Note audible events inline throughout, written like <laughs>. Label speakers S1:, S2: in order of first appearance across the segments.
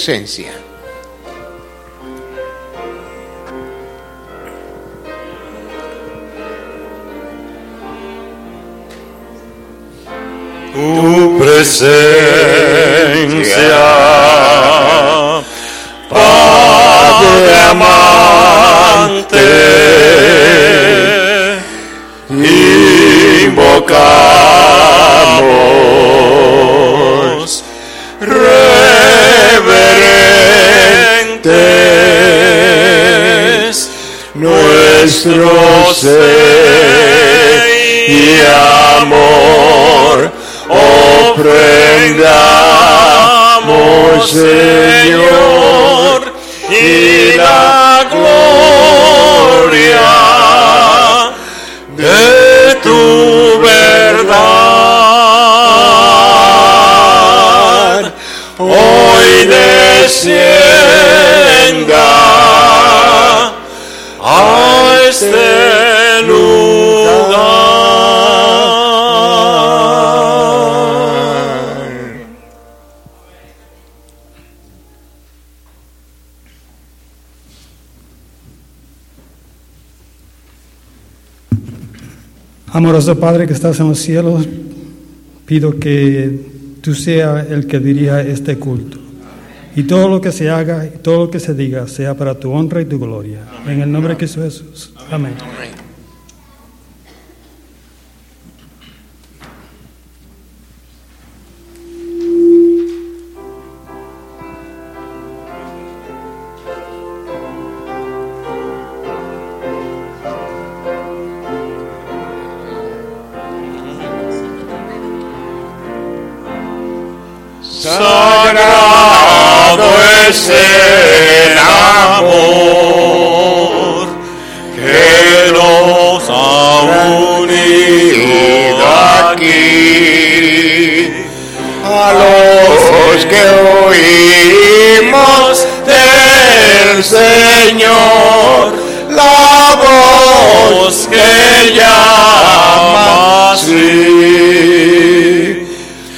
S1: presencia.
S2: tu presencia, Padre amante, invocamos nuestro ser y amor. Ofrendamos, Señor, y la gloria de tu verdad. Hoy descienda
S3: Amoroso Padre que estás en los cielos, pido que tú seas el que dirija este culto. Y todo lo que se haga y todo lo que se diga sea para tu honra y tu gloria. En el nombre de Jesús. Amén.
S2: Los que oímos del Señor la voz que llama así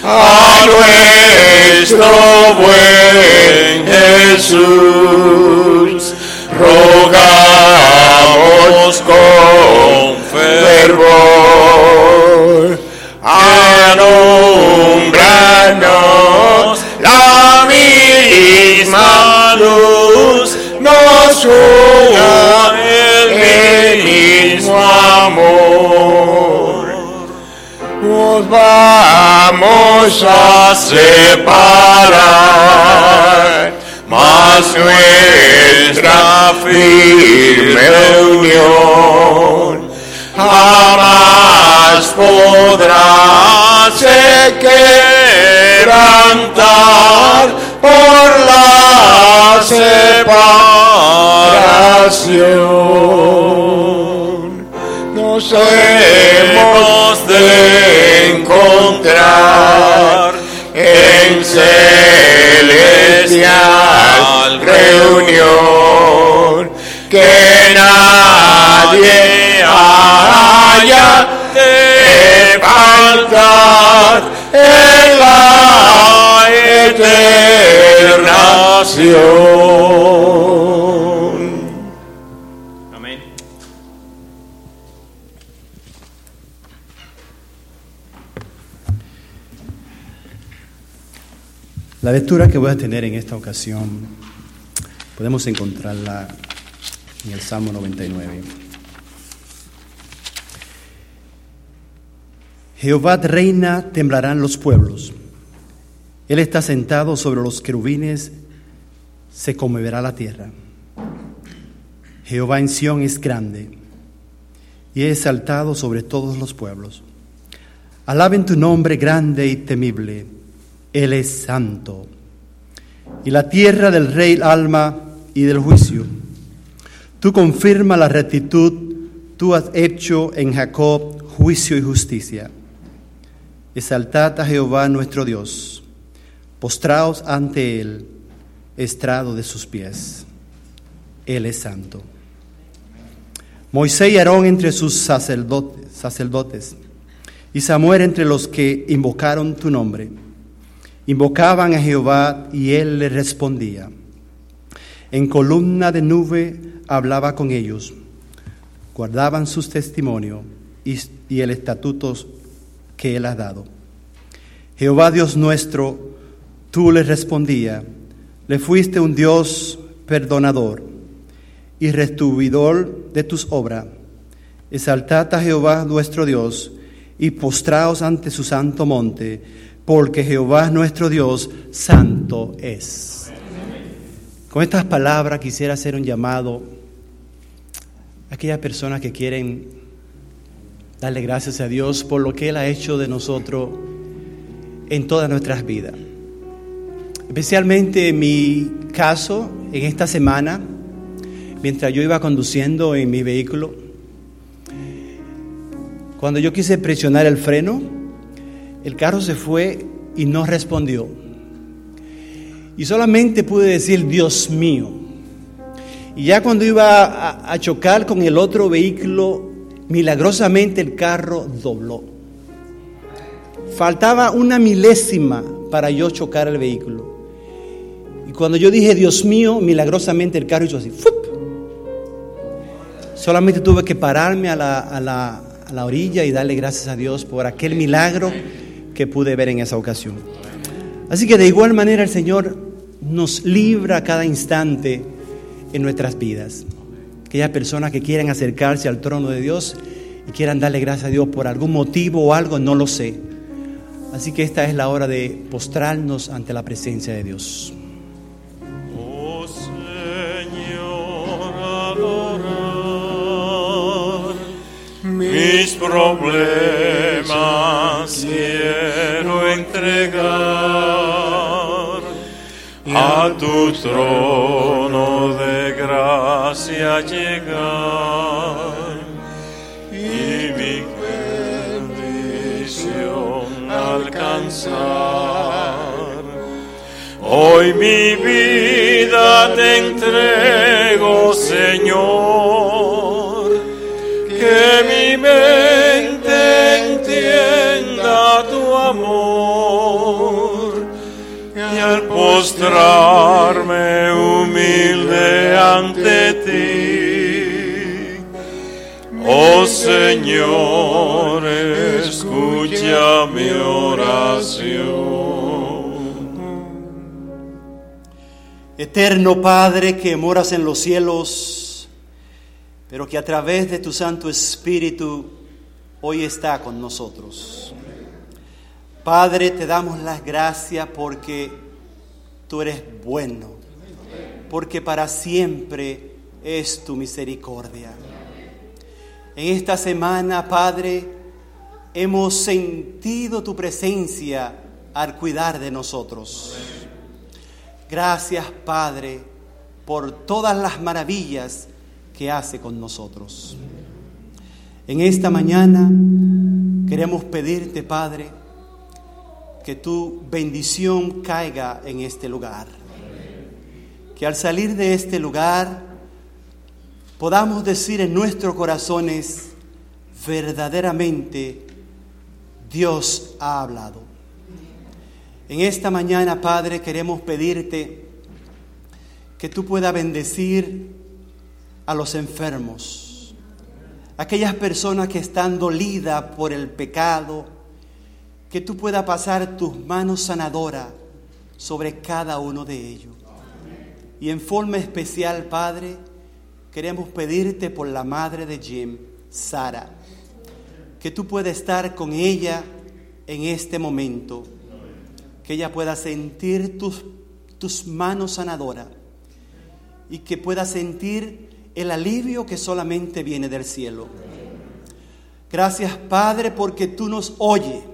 S2: a nuestro buen Jesús, una el mismo amor. Nos vamos a separar, mas nuestra firme unión jamás podrá se quebrantar por la separación nos hemos de encontrar en celestial reunión que nadie haya de faltar en la eterna.
S4: Amén.
S5: La lectura que voy a tener en esta ocasión podemos encontrarla en el Salmo 99. Jehová reina, temblarán los pueblos. Él está sentado sobre los querubines, se conmoverá la tierra. Jehová en Sión es grande y es exaltado sobre todos los pueblos. Alaben tu nombre grande y temible. Él es santo. Y la tierra del rey alma y del juicio. Tú confirma la rectitud, tú has hecho en Jacob juicio y justicia. Exaltad a Jehová nuestro Dios, postraos ante él, estrado de sus pies. Él es santo. Moisés y Aarón entre sus sacerdotes, sacerdotes, y Samuel entre los que invocaron tu nombre. Invocaban a Jehová y él les respondía. En columna de nube hablaba con ellos. Guardaban sus testimonios y, y el estatuto que él ha dado. Jehová Dios nuestro, tú les respondía, le fuiste un Dios perdonador y restituidor de tus obras. Exaltad a Jehová nuestro Dios y postraos ante su santo monte, porque Jehová nuestro Dios santo es. Con estas palabras quisiera hacer un llamado a aquellas personas que quieren darle gracias a Dios por lo que Él ha hecho de nosotros en todas nuestras vidas. Especialmente en mi caso, en esta semana, mientras yo iba conduciendo en mi vehículo, cuando yo quise presionar el freno, el carro se fue y no respondió. Y solamente pude decir, Dios mío. Y ya cuando iba a, chocar con el otro vehículo, milagrosamente el carro dobló. Faltaba una milésima para yo chocar el vehículo. Cuando yo dije, Dios mío, milagrosamente el carro hizo así. ¡fup! Solamente tuve que pararme a la, a, la, a la orilla y darle gracias a Dios por aquel milagro que pude ver en esa ocasión. Así que de igual manera el Señor nos libra cada instante en nuestras vidas. Aquellas personas que quieren acercarse al trono de Dios y quieran darle gracias a Dios por algún motivo o algo, no lo sé. Así que esta es la hora de postrarnos ante la presencia de Dios.
S2: Mis problemas quiero entregar a tu trono de gracia llegar y mi bendición alcanzar. Hoy mi vida te entrego, Señor, amor y al postrarme humilde ante ti, oh Señor, escucha mi oración.
S5: Eterno Padre que moras en los cielos, pero que a través de tu Santo Espíritu hoy está con nosotros. Padre, te damos las gracias porque tú eres bueno, porque para siempre es tu misericordia. En esta semana, Padre, hemos sentido tu presencia al cuidar de nosotros. Gracias, Padre, por todas las maravillas que hace con nosotros. En esta mañana queremos pedirte, Padre, que tu bendición caiga en este lugar. Que al salir de este lugar podamos decir en nuestros corazones, verdaderamente Dios ha hablado. En esta mañana, Padre, queremos pedirte que tú puedas bendecir a los enfermos, aquellas personas que están dolidas por el pecado, que tú puedas pasar tus manos sanadoras sobre cada uno de ellos. Y en forma especial, Padre, queremos pedirte por la madre de Jim, Sara, que tú puedas estar con ella en este momento que ella pueda sentir tus, tus manos sanadoras y que pueda sentir el alivio que solamente viene del cielo. Gracias Padre porque tú nos oyes.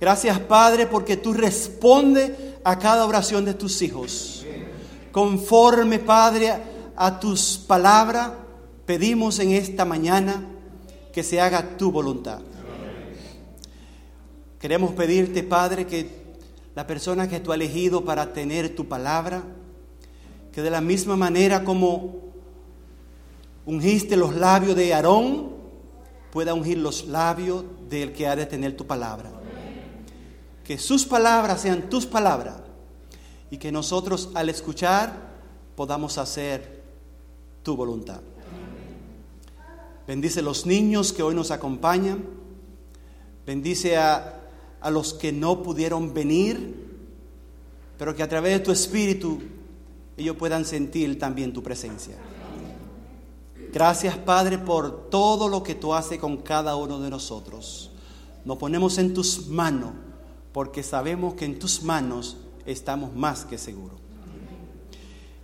S5: Gracias Padre porque tú respondes a cada oración de tus hijos. Conforme Padre a tus palabras, pedimos en esta mañana que se haga tu voluntad. Queremos pedirte Padre que la persona que tú has elegido para tener tu palabra, que de la misma manera como ungiste los labios de Aarón, pueda ungir los labios del que ha de tener tu palabra. Que sus palabras sean tus palabras y que nosotros al escuchar podamos hacer tu voluntad. Bendice los niños que hoy nos acompañan. Bendice a, a los que no pudieron venir, pero que a través de tu espíritu ellos puedan sentir también tu presencia. Gracias Padre por todo lo que tú haces con cada uno de nosotros. Nos ponemos en tus manos porque sabemos que en tus manos estamos más que seguros.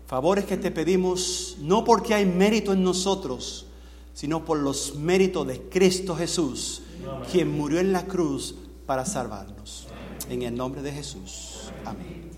S5: Favores que te pedimos no porque hay mérito en nosotros, sino por los méritos de Cristo Jesús, quien murió en la cruz para salvarnos. En el nombre de Jesús. Amén.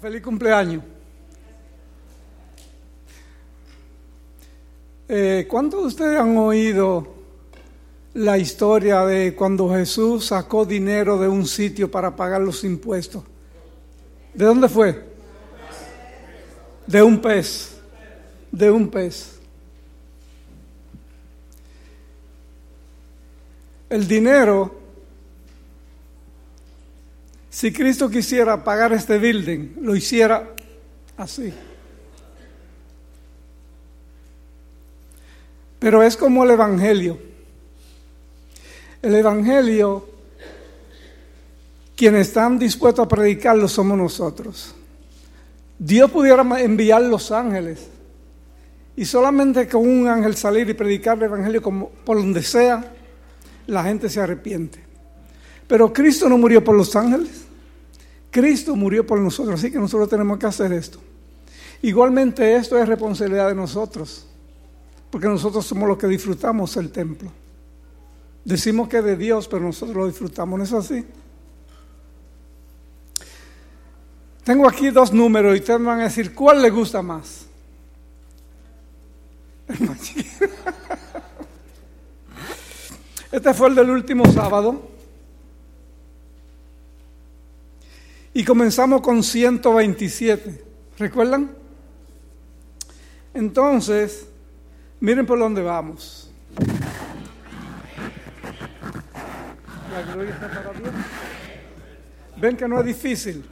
S1: Feliz cumpleaños. Eh, ¿Cuántos de ustedes han oído la historia de cuando Jesús sacó dinero de un sitio para pagar los impuestos? ¿De dónde fue? De un pez. De un pez. El dinero si Cristo quisiera pagar este building, lo hiciera así. Pero es como el Evangelio. El Evangelio, quienes están dispuestos a predicarlo somos nosotros. Dios pudiera enviar los ángeles y solamente con un ángel salir y predicar el Evangelio como, por donde sea, la gente se arrepiente. Pero Cristo no murió por los ángeles. Cristo murió por nosotros, así que nosotros tenemos que hacer esto. Igualmente esto es responsabilidad de nosotros, porque nosotros somos los que disfrutamos el templo. Decimos que es de Dios, pero nosotros lo disfrutamos, ¿no es así? Tengo aquí dos números y ustedes van a decir, ¿cuál le gusta más? <laughs> Este fue el del último sábado. Y comenzamos con 127. ¿Recuerdan? Entonces, miren por dónde vamos. La gloria está para Dios. Ven que no es difícil.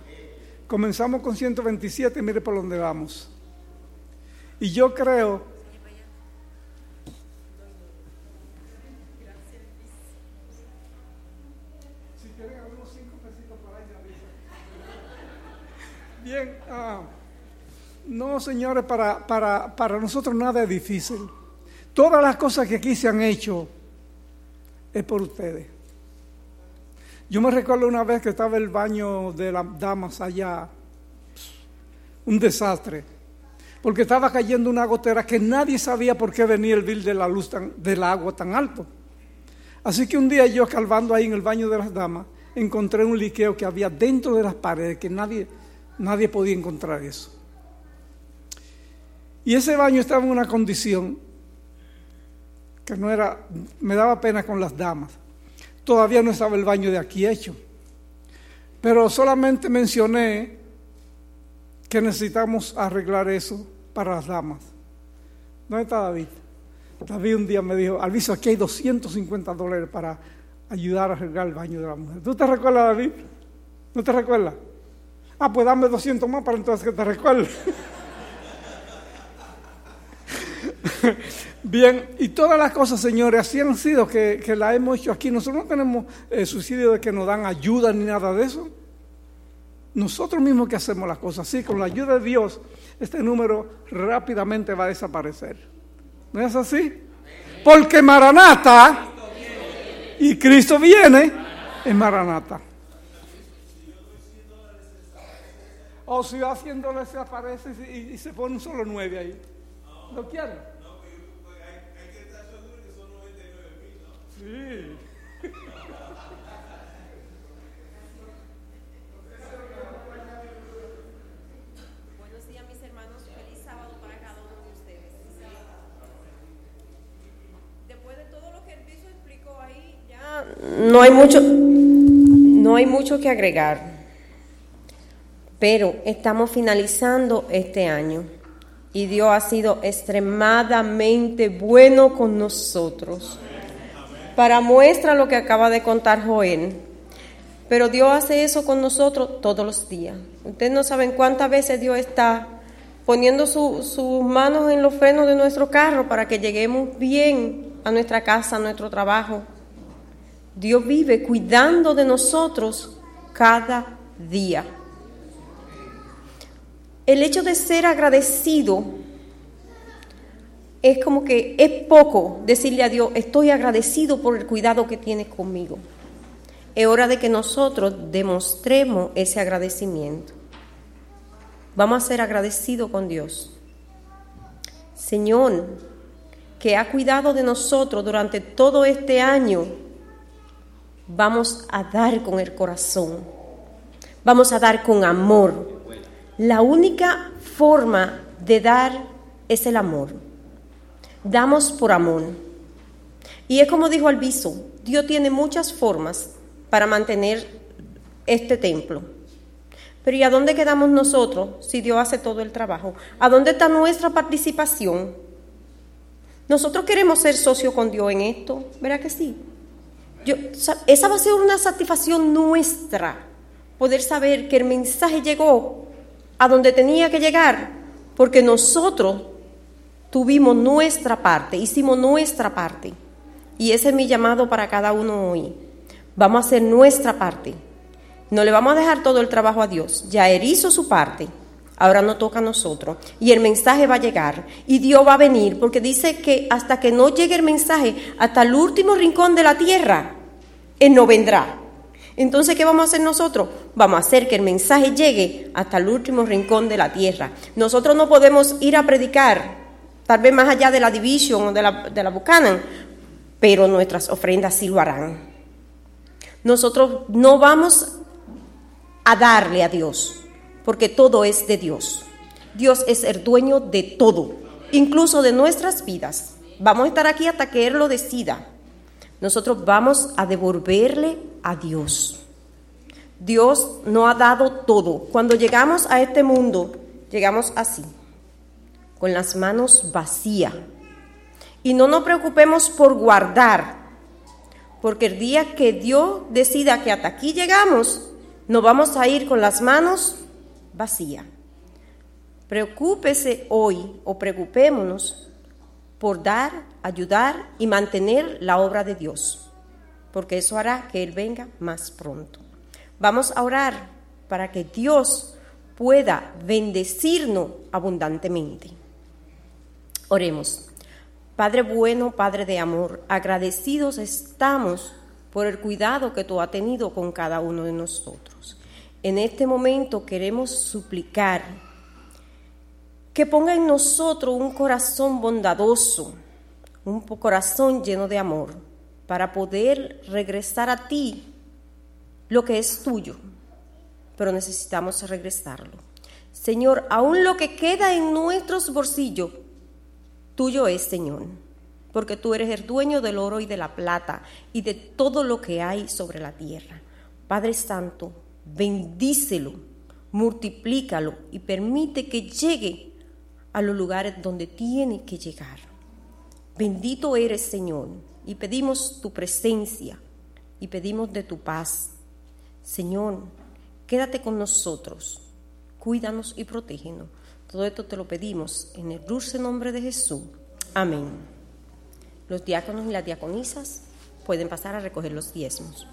S1: Comenzamos con 127 y miren por dónde vamos. Y yo creo Bien, ah, no señores, para, para, para nosotros nada es difícil. Todas las cosas que aquí se han hecho es por ustedes. Yo me recuerdo una vez que estaba el baño de las damas allá, un desastre, porque estaba cayendo una gotera que nadie sabía por qué venía el bill de la luz tan, del agua tan alto. Así que un día yo calvando ahí en el baño de las damas, encontré un liqueo que había dentro de las paredes que nadie Nadie podía encontrar eso. Y ese baño estaba en una condición que no era, me daba pena con las damas. Todavía no estaba el baño de aquí hecho. Pero solamente mencioné que necesitamos arreglar eso para las damas. ¿Dónde está David? David un día me dijo, Alviso, aquí hay 250 dólares para ayudar a arreglar el baño de la mujer. ¿Tú te recuerdas, David? ¿No te recuerdas? Ah, pues dame 200 más para entonces que te recuerde. Bien, y todas las cosas, señores, así han sido que, que las hemos hecho aquí. Nosotros no tenemos eh, subsidio de que nos dan ayuda ni nada de eso. Nosotros mismos que hacemos las cosas así, con la ayuda de Dios, este número rápidamente va a desaparecer. ¿No es así? Porque Maranata y Cristo viene en Maranata. O si va haciéndole se aparece y, y se pone un solo nueve ahí. ¿Lo quieren? Sí.
S6: Buenos días mis hermanos, feliz sábado para cada uno de ustedes. Después de todo lo que el piso explicó ahí, ya no hay mucho, no hay mucho que agregar. Pero estamos finalizando este año y Dios ha sido extremadamente bueno con nosotros. Para muestra lo que acaba de contar Joel. Pero Dios hace eso con nosotros todos los días. Ustedes no saben cuántas veces Dios está poniendo su- sus manos en los frenos de nuestro carro para que lleguemos bien a nuestra casa, a nuestro trabajo. Dios vive cuidando de nosotros cada día. El hecho de ser agradecido es como que es poco decirle a Dios, estoy agradecido por el cuidado que tienes conmigo. Es hora de que nosotros demostremos ese agradecimiento. Vamos a ser agradecidos con Dios. Señor, que ha cuidado de nosotros durante todo este año, vamos a dar con el corazón. Vamos a dar con amor. La única forma de dar es el amor. Damos por amor. Y es como dijo Alviso, Dios tiene muchas formas para mantener este templo. Pero ¿y a dónde quedamos nosotros si Dios hace todo el trabajo? ¿A dónde está nuestra participación? Nosotros queremos ser socios con Dios en esto, ¿verdad que sí? Esa va a ser una satisfacción nuestra, poder saber que el mensaje llegó a donde tenía que llegar, porque nosotros tuvimos nuestra parte, hicimos nuestra parte. Y ese es mi llamado para cada uno hoy. Vamos a hacer nuestra parte. No le vamos a dejar todo el trabajo a Dios. Ya Él hizo su parte. Ahora no toca a nosotros. Y el mensaje va a llegar. Y Dios va a venir. Porque dice que hasta que no llegue el mensaje, hasta el último rincón de la tierra, Él no vendrá. Entonces, ¿qué vamos a hacer nosotros? Vamos a hacer que el mensaje llegue hasta el último rincón de la tierra. Nosotros no podemos ir a predicar, tal vez más allá de la Division o de la, de la Buchanan, pero nuestras ofrendas sí lo harán. Nosotros no vamos a darle a Dios, porque todo es de Dios. Dios es el dueño de todo, incluso de nuestras vidas. Vamos a estar aquí hasta que Él lo decida. Nosotros vamos a devolverle a Dios. Dios nos ha dado todo. Cuando llegamos a este mundo, llegamos así, con las manos vacías. Y no nos preocupemos por guardar, porque el día que Dios decida que hasta aquí llegamos, nos vamos a ir con las manos vacías. Preocúpese hoy o preocupémonos por dar, ayudar y mantener la obra de Dios, porque eso hará que Él venga más pronto. Vamos a orar para que Dios pueda bendecirnos abundantemente. Oremos. Padre bueno, Padre de amor, agradecidos estamos por el cuidado que tú has tenido con cada uno de nosotros. En este momento queremos suplicar que ponga en nosotros un corazón bondadoso, un corazón lleno de amor, para poder regresar a ti lo que es tuyo, pero necesitamos regresarlo. Señor, aún lo que queda en nuestros bolsillos, tuyo es, Señor, porque tú eres el dueño del oro y de la plata y de todo lo que hay sobre la tierra. Padre Santo, bendícelo multiplícalo y permite que llegue a los lugares donde tiene que llegar. Bendito eres, Señor, y pedimos tu presencia y pedimos de tu paz. Señor, quédate con nosotros, cuídanos y protégenos. Todo esto te lo pedimos en el dulce nombre de Jesús. Amén. Los diáconos y las diaconisas pueden pasar a recoger los diezmos.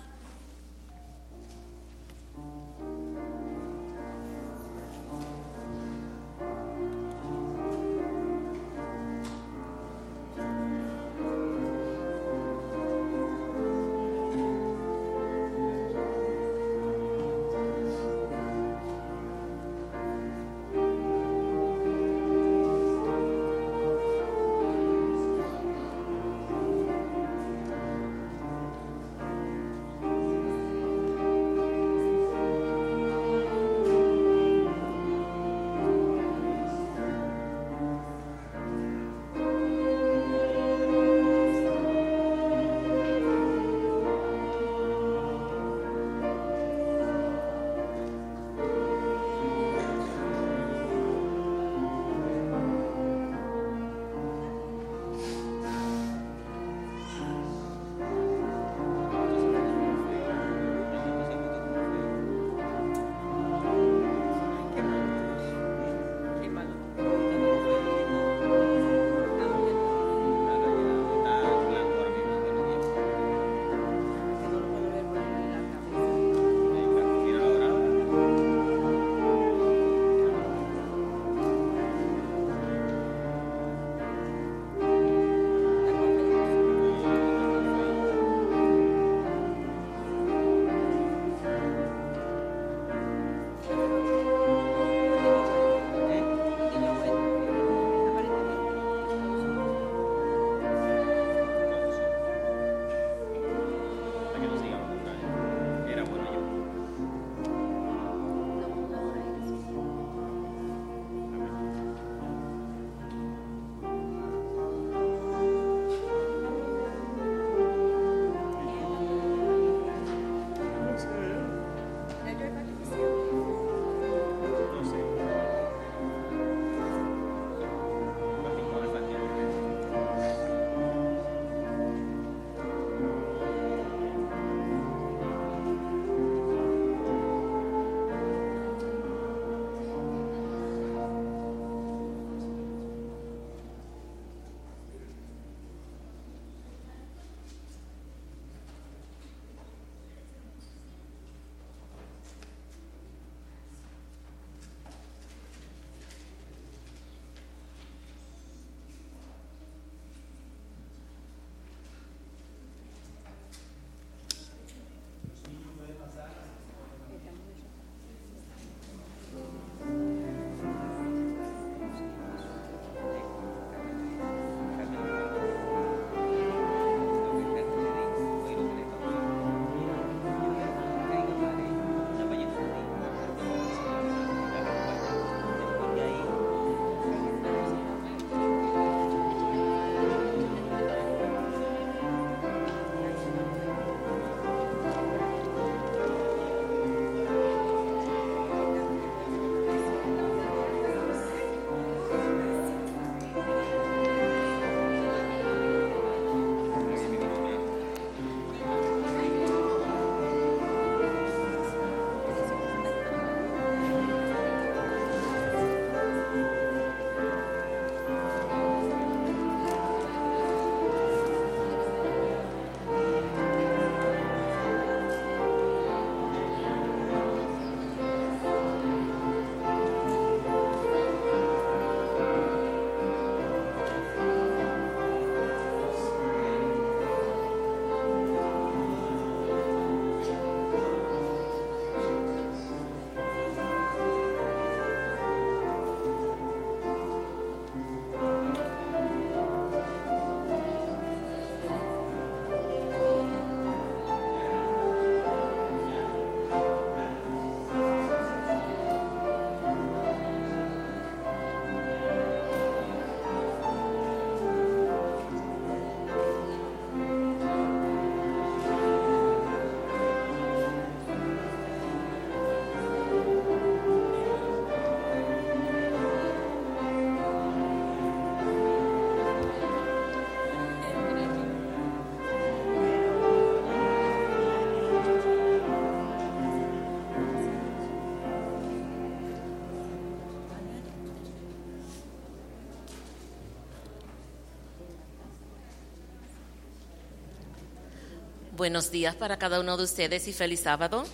S7: Buenos días para cada uno de ustedes y feliz sábado.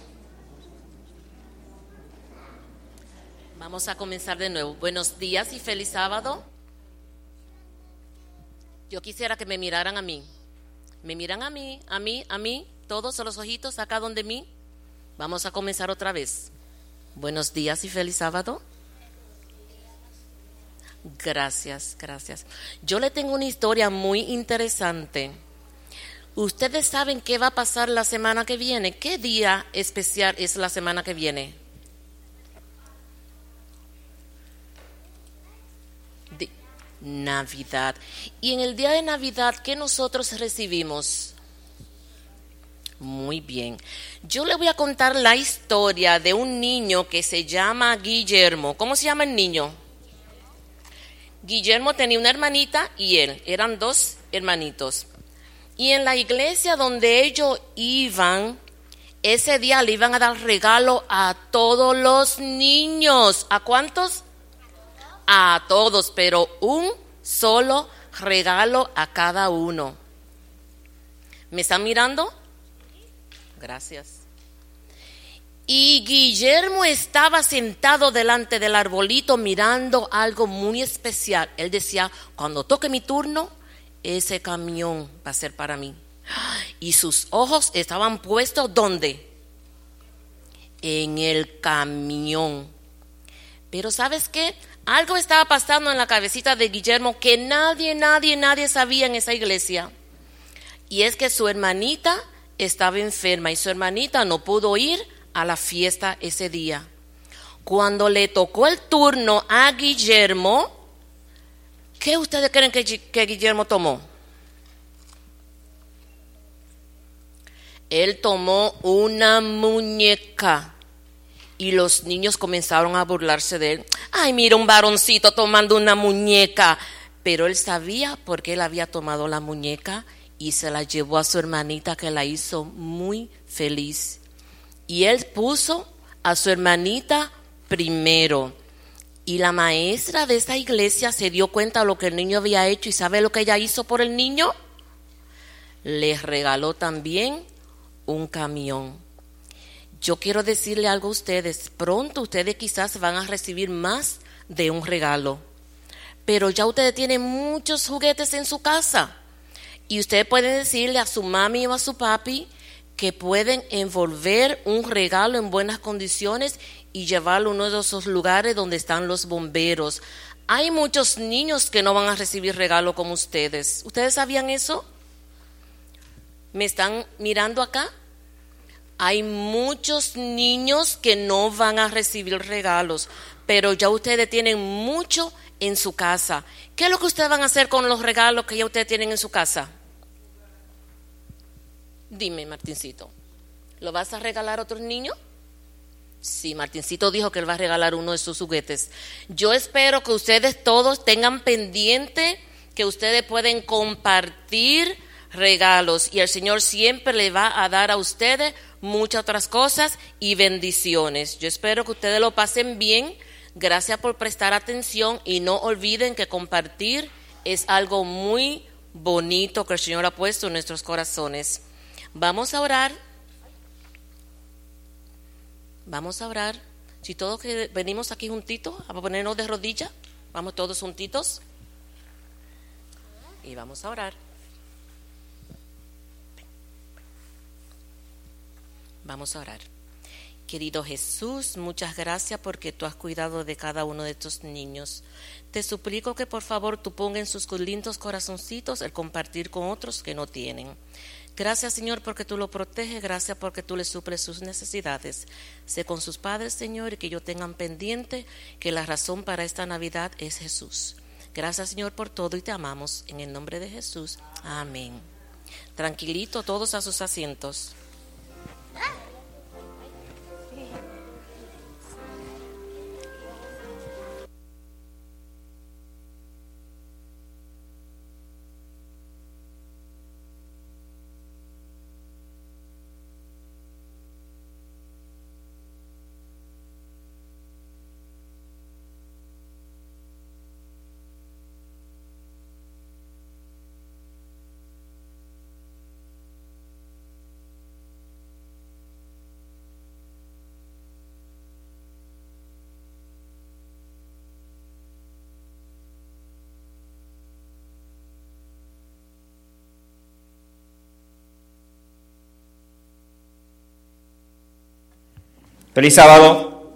S7: Vamos a comenzar de nuevo. Buenos días y feliz sábado. Yo quisiera que me miraran a mí. Me miran a mí, a mí, a mí, todos los ojitos acá donde mí. Vamos a comenzar otra vez. Buenos días y feliz sábado. Gracias, gracias. Yo le tengo una historia muy interesante. Ustedes saben qué va a pasar la semana que viene. ¿Qué día especial es la semana que viene? Navidad. Y en el día de Navidad, ¿qué nosotros recibimos? Muy bien. Yo le voy a contar la historia de un niño que se llama Guillermo. ¿Cómo se llama el niño? Guillermo tenía una hermanita y él. Eran dos hermanitos. Y en la iglesia donde ellos iban, ese día le iban a dar regalo a todos los niños. ¿A cuántos? A todos, pero un solo regalo a cada uno. ¿Me están mirando? Gracias. Y Guillermo estaba sentado delante del arbolito mirando algo muy especial. Él decía, cuando toque mi turno, ese camión va a ser para mí. Y sus ojos estaban puestos ¿dónde? En el camión. Pero ¿sabes qué? Algo estaba pasando en la cabecita de Guillermo que nadie, nadie, nadie sabía en esa iglesia. Y es que su hermanita estaba enferma y su hermanita no pudo ir a la fiesta ese día. Cuando le tocó el turno a Guillermo, ¿qué ustedes creen que, Guillermo tomó? Él tomó una muñeca y los niños comenzaron a burlarse de él. Ay, mira un varoncito tomando una muñeca. Pero él sabía por qué él había tomado la muñeca y se la llevó a su hermanita que la hizo muy feliz. Y él puso a su hermanita primero. Y la maestra de esa iglesia se dio cuenta de lo que el niño había hecho y sabe lo que ella hizo por el niño. Les regaló también un camión. Yo quiero decirle algo a ustedes. Pronto ustedes quizás van a recibir más de un regalo. Pero ya ustedes tienen muchos juguetes en su casa. Y ustedes pueden decirle a su mami o a su papi que pueden envolver un regalo en buenas condiciones y llevarlo a uno de esos lugares donde están los bomberos. Hay muchos niños que no van a recibir regalo como ustedes. ¿Ustedes sabían eso? ¿Me están mirando acá? Hay muchos niños que no van a recibir regalos, pero ya ustedes tienen mucho en su casa. ¿Qué es lo que ustedes van a hacer con los regalos que ya ustedes tienen en su casa? Dime, Martincito, ¿lo vas a regalar a otros niños? Sí, Martincito dijo que él va a regalar uno de sus juguetes. Yo espero que ustedes todos tengan pendiente que ustedes pueden compartir regalos y el Señor siempre le va a dar a ustedes muchas otras cosas y bendiciones. Yo espero que ustedes lo pasen bien. Gracias por prestar atención y no olviden que compartir es algo muy bonito que el Señor ha puesto en nuestros corazones. Vamos a orar. Vamos a orar. Si todos que venimos aquí juntitos, a ponernos de rodillas, vamos todos juntitos. Y vamos a orar. Vamos a orar. Querido Jesús, muchas gracias porque tú has cuidado de cada uno de estos niños. Te suplico que por favor tú pongas en sus lindos corazoncitos el compartir con otros que no tienen. Gracias Señor porque tú lo proteges, gracias porque tú le suples sus necesidades. Sé con sus padres Señor y que ellos tengan pendiente que la razón para esta Navidad es Jesús. Gracias Señor por todo y te amamos. En el nombre de Jesús. Amén. Tranquilito todos a sus asientos.
S4: Feliz sábado.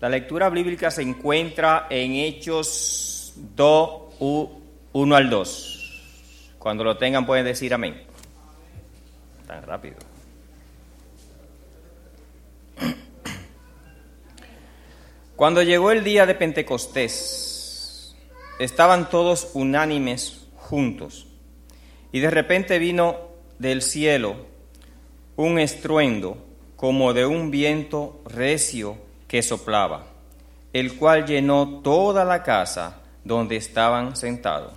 S4: La lectura bíblica se encuentra en Hechos 2, 1 al 2. Cuando lo tengan pueden decir amén. Tan rápido. Cuando llegó el día de Pentecostés, estaban todos unánimes juntos. Y de repente vino del cielo un estruendo como de un viento recio que soplaba, el cual llenó toda la casa donde estaban sentados.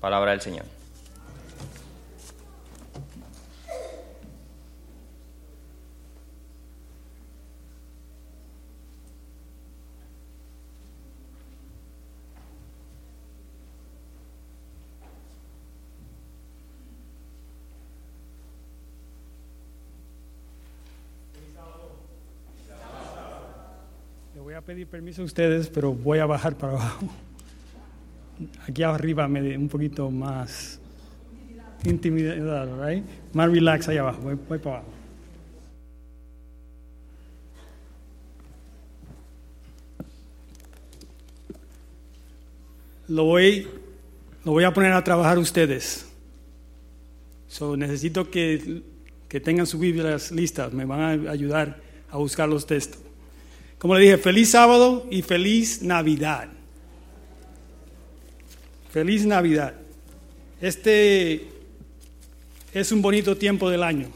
S4: Palabra del Señor.
S3: Pedir permiso a ustedes, pero voy a bajar para abajo. Aquí arriba me un poquito más intimidad, right? Más relax allá abajo. Voy, voy para abajo. Lo voy, lo voy a poner a trabajar ustedes. So, necesito que, que tengan sus Biblias listas. Me van a ayudar a buscar los textos. Como le dije, feliz sábado y feliz Navidad. Feliz Navidad. Este es un bonito tiempo del año.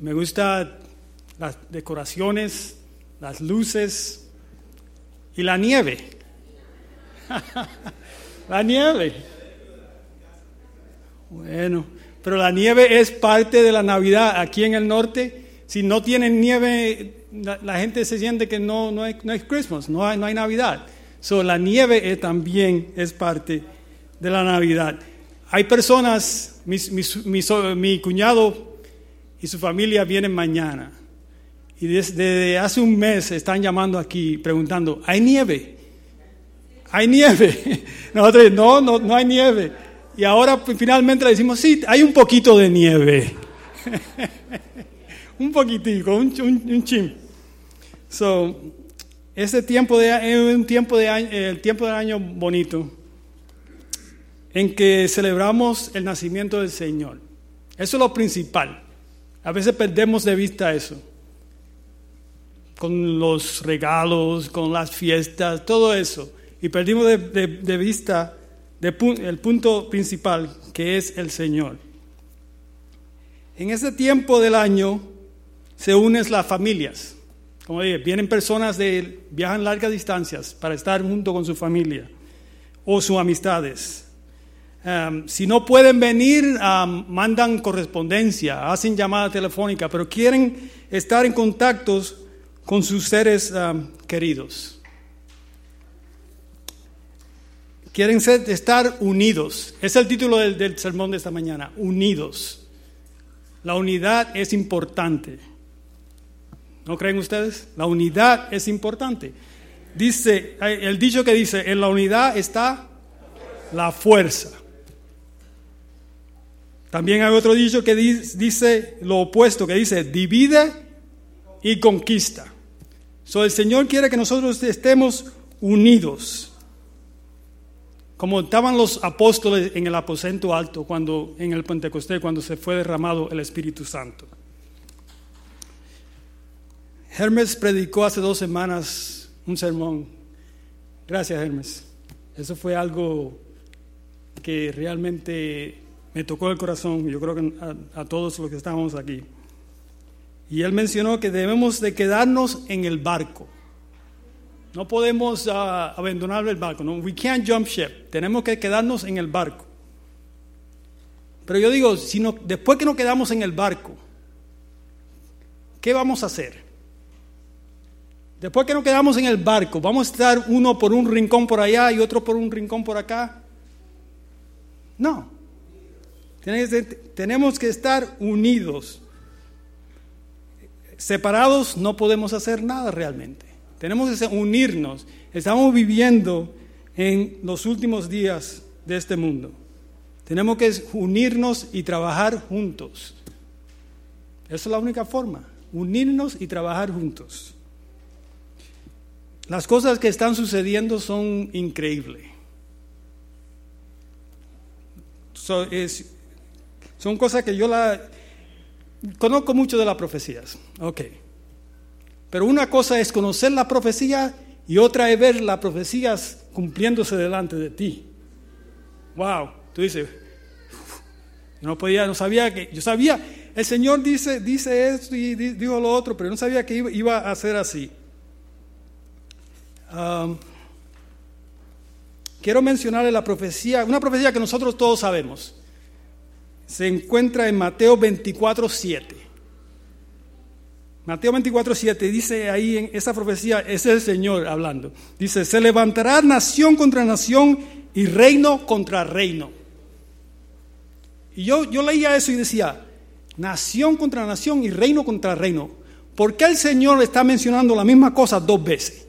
S3: Me gustan las decoraciones, las luces y la nieve. <laughs> la nieve. Bueno, pero la nieve es parte de la Navidad. Aquí en el norte, si no tienen nieve, la, gente se siente que no, no, hay, no hay Christmas, no hay, no hay Navidad. So, la nieve también es parte de la Navidad. Hay personas, mis, mis, mi cuñado y su familia vienen mañana. Y desde hace un mes están llamando aquí preguntando, ¿hay nieve? ¿Hay nieve? <laughs> Nosotros, no, no, no hay nieve. Y ahora finalmente le decimos, sí, hay un poquito de nieve. <laughs> un poquitico, un, un, un chin. So, este tiempo de, es un tiempo de año- el tiempo del año bonito en que celebramos el nacimiento del Señor. Eso es lo principal. A veces perdemos de vista eso. Con los regalos, con las fiestas, todo eso. Y perdimos de vista el punto principal, que es el Señor. En ese tiempo del año se unen las familias. Como dije, vienen personas de viajan largas distancias para estar junto con su familia o sus amistades. Si no pueden venir, mandan correspondencia, hacen llamada telefónica, pero quieren estar en contactos con sus seres queridos. Quieren ser- estar unidos. Es el título del, del sermón de esta mañana, unidos. La unidad es importante. ¿No creen ustedes? La unidad es importante. Dice, el dicho que dice, en la unidad está la fuerza. También hay otro dicho que di- dice lo opuesto, que dice, divide y conquista. So, el Señor quiere que nosotros estemos unidos. Como estaban los apóstoles en el aposento alto cuando en el Pentecostés cuando se fue derramado el Espíritu Santo. Hermes predicó hace dos semanas un sermón. Gracias, Hermes. Eso fue algo que realmente me tocó el corazón, yo creo que a, a todos los que estamos aquí. Y él mencionó que debemos de quedarnos en el barco. No podemos ah, abandonar el barco. No? We can't jump ship. Tenemos que quedarnos en el barco. Pero yo digo, si no, después que nos quedamos en el barco, ¿qué vamos a hacer? Después que nos quedamos en el barco, ¿vamos a estar uno por un rincón por allá y otro por un rincón por acá? No. Tenemos que estar unidos. Separados no podemos hacer nada realmente. Tenemos que unirnos. Estamos viviendo en los últimos días de este mundo. Tenemos que unirnos y trabajar juntos. Esa es la única forma, unirnos y trabajar juntos. Las cosas que están sucediendo son increíbles. So- es- son cosas que yo la conozco mucho de las profecías. Ok. Pero una cosa es conocer la profecía y otra es ver las profecías cumpliéndose delante de ti. Wow, tú dices, "Uf, yo no podía, no sabía que, yo sabía, el Señor dice, dice esto y di- dijo lo otro, pero no sabía que iba, a ser así. Quiero mencionarle la profecía, una profecía que nosotros todos sabemos. Se encuentra en Mateo 24, 7. Mateo 24, 7 dice ahí en esa profecía, es el Señor hablando. Dice, se levantará nación contra nación y reino contra reino. Y yo, yo leía eso y decía, nación contra nación y reino contra reino. ¿Por qué el Señor está mencionando la misma cosa dos veces?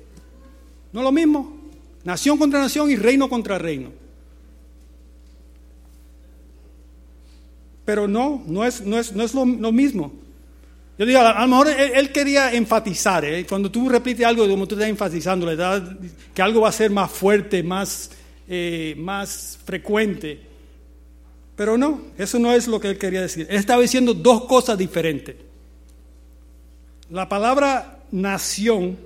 S3: ¿No es lo mismo? Nación contra nación y reino contra reino. Pero no, no es, no es, no es lo, lo mismo. Yo digo, a, lo mejor él, quería enfatizar, ¿eh? cuando tú repites algo, como tú estás enfatizando, que algo va a ser más fuerte, más, eh, más frecuente. Pero no, eso no es lo que él quería decir. Él estaba diciendo dos cosas diferentes. La palabra nación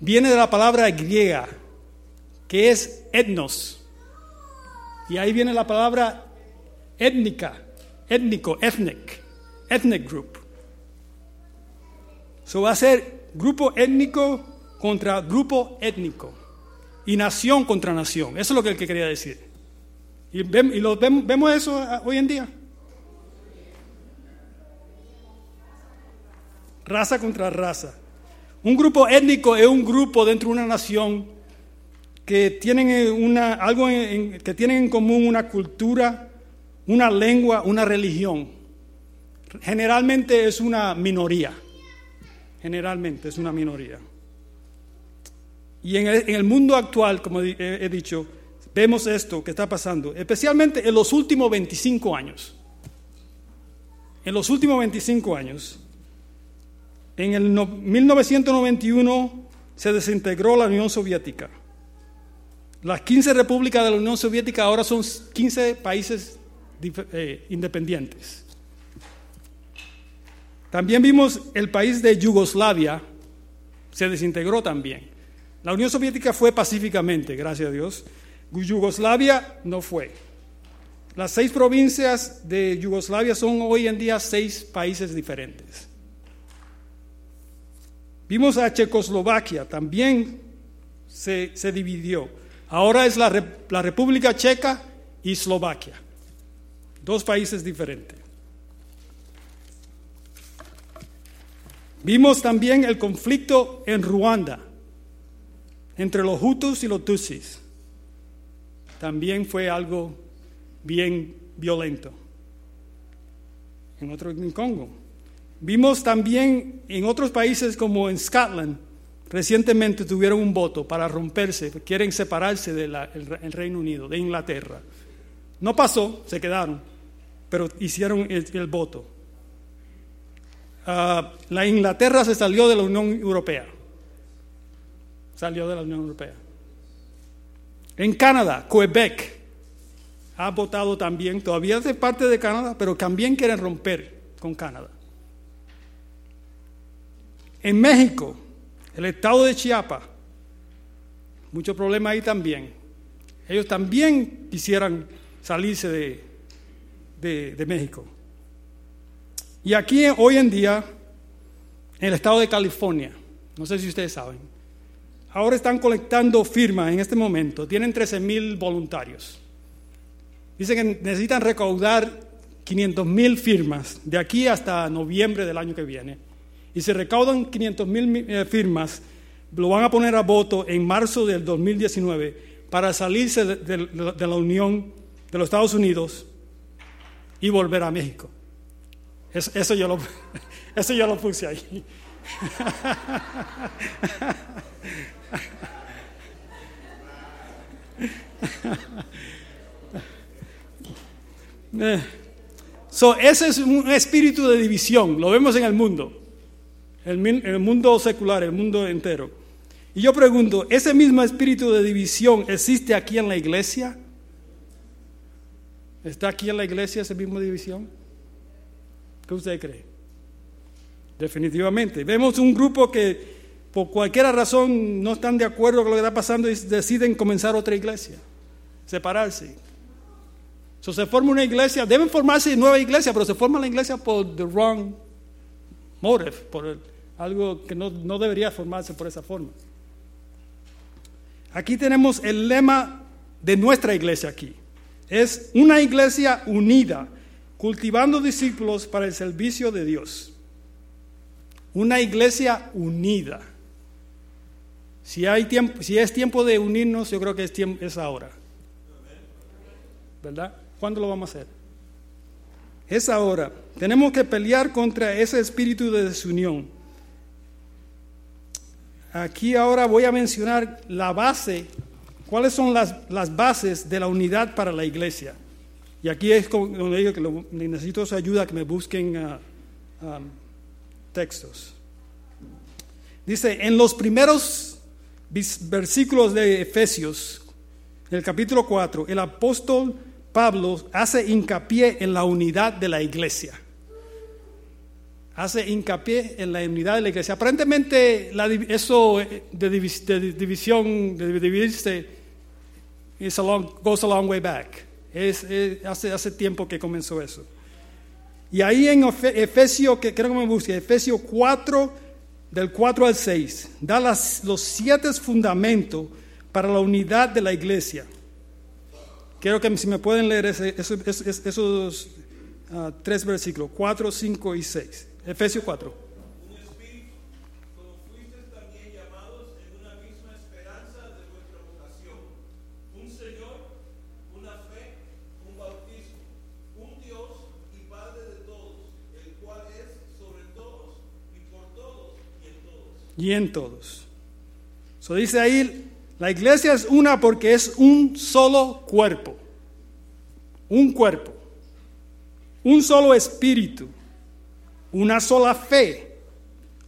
S3: viene de la palabra griega, que es etnos. Y ahí viene la palabra étnica, étnico, ethnic, ethnic group. So va a ser grupo étnico contra grupo étnico y nación contra nación. Eso es lo que él que quería decir. Y, vem- y lo vem- vemos eso ah, hoy en día. Raza contra raza. Un grupo étnico es un grupo dentro de una nación que tienen eh, una, algo en- que tienen en común una cultura, una lengua, una religión. Generalmente es una minoría. Generalmente es una minoría. Y en el, en el mundo actual, como he, dicho, vemos esto que está pasando, especialmente en los últimos 25 años. En los últimos 25 años, en el no- 1991 se desintegró la Unión Soviética. Las 15 repúblicas de la Unión Soviética ahora son 15 países eh, independientes. También vimos el país de Yugoslavia, se desintegró también. La Unión Soviética fue pacíficamente, gracias a Dios. Yugoslavia no fue. Las seis provincias de Yugoslavia son hoy en día seis países diferentes. Vimos a Checoslovaquia, también se, se dividió. Ahora es la, la República Checa y Eslovaquia. Dos países diferentes. Vimos también el conflicto en Ruanda entre los Hutus y los Tutsis. También fue algo bien violento. En otro en Congo. Vimos también en otros países como en Scotland, recientemente tuvieron un voto para romperse, quieren separarse del Reino Unido, de Inglaterra. No pasó, se quedaron, pero hicieron el, el voto. Ah, la Inglaterra se salió de la Unión Europea. Salió de la Unión Europea. En Canadá, Quebec ha votado también, todavía es parte de Canadá, pero también quieren romper con Canadá. En México, el estado de Chiapas, mucho problema ahí también. Ellos también quisieran salirse de, de, de México. Y aquí hoy en día, en el estado de California, no sé si ustedes saben, ahora están colectando firmas en este momento, tienen 13 mil voluntarios. Dicen que necesitan recaudar 500 mil firmas de aquí hasta noviembre del año que viene. Y si recaudan 500 mil eh, firmas, lo van a poner a voto en marzo del 2019 para salirse de, la Unión de los Estados Unidos y volver a México. Eso, eso, yo, lo, <laughs> eso yo lo puse ahí. <laughs> Eh, So, ese es un espíritu de división, lo vemos en el mundo, el, mundo secular, el mundo entero. Y yo pregunto, ¿ese mismo espíritu de división existe aquí en la iglesia? ¿Está aquí en la iglesia ese mismo división? ¿Qué usted cree? Definitivamente. Vemos un grupo que por cualquier razón no están de acuerdo con lo que está pasando y deciden comenzar otra iglesia, separarse. So, se forma una iglesia, deben formarse nueva iglesia, pero se forma la iglesia por the wrong motive, por algo que no, no debería formarse por esa forma. Aquí tenemos el lema de nuestra iglesia aquí. Es una iglesia unida, cultivando discípulos para el servicio de Dios. Una iglesia unida. Si, hay tiempo, si es tiempo de unirnos, yo creo que es, tiempo, es ahora. ¿Verdad? ¿Cuándo lo vamos a hacer? Es ahora. Tenemos que pelear contra ese espíritu de desunión. Aquí ahora voy a mencionar la base, cuáles son las, las bases de la unidad para la iglesia. Y aquí es donde digo que necesito su ayuda, que me busquen ah, ah, textos. Dice, en los primeros versículos de Efesios, en el capítulo 4, el apóstol Pablo hace hincapié en la unidad de la iglesia. Hace hincapié en la unidad de la iglesia. Aparentemente la eso eh, de, de división, de dividirse, is goes a long way back. Es, es- hace, hace tiempo que comenzó eso. Y ahí en Efe- Efesio, que creo que me busque, Efesio 4, del 4 al 6, da las, los siete fundamentos para la unidad de la iglesia. Quiero que si me pueden leer ese- eso- esos, esos- esos, ah, tres versículos, 4, 5 y 6. Efesios 4.
S2: un espíritu, como fuisteis también llamados en una misma esperanza de vuestra vocación. Un Señor, una fe, un bautismo, un Dios y Padre de todos, el cual es sobre todos y por todos y en todos.
S3: Y en todos. So dice ahí, la iglesia es una porque es un solo cuerpo, un cuerpo, un solo espíritu, una sola fe,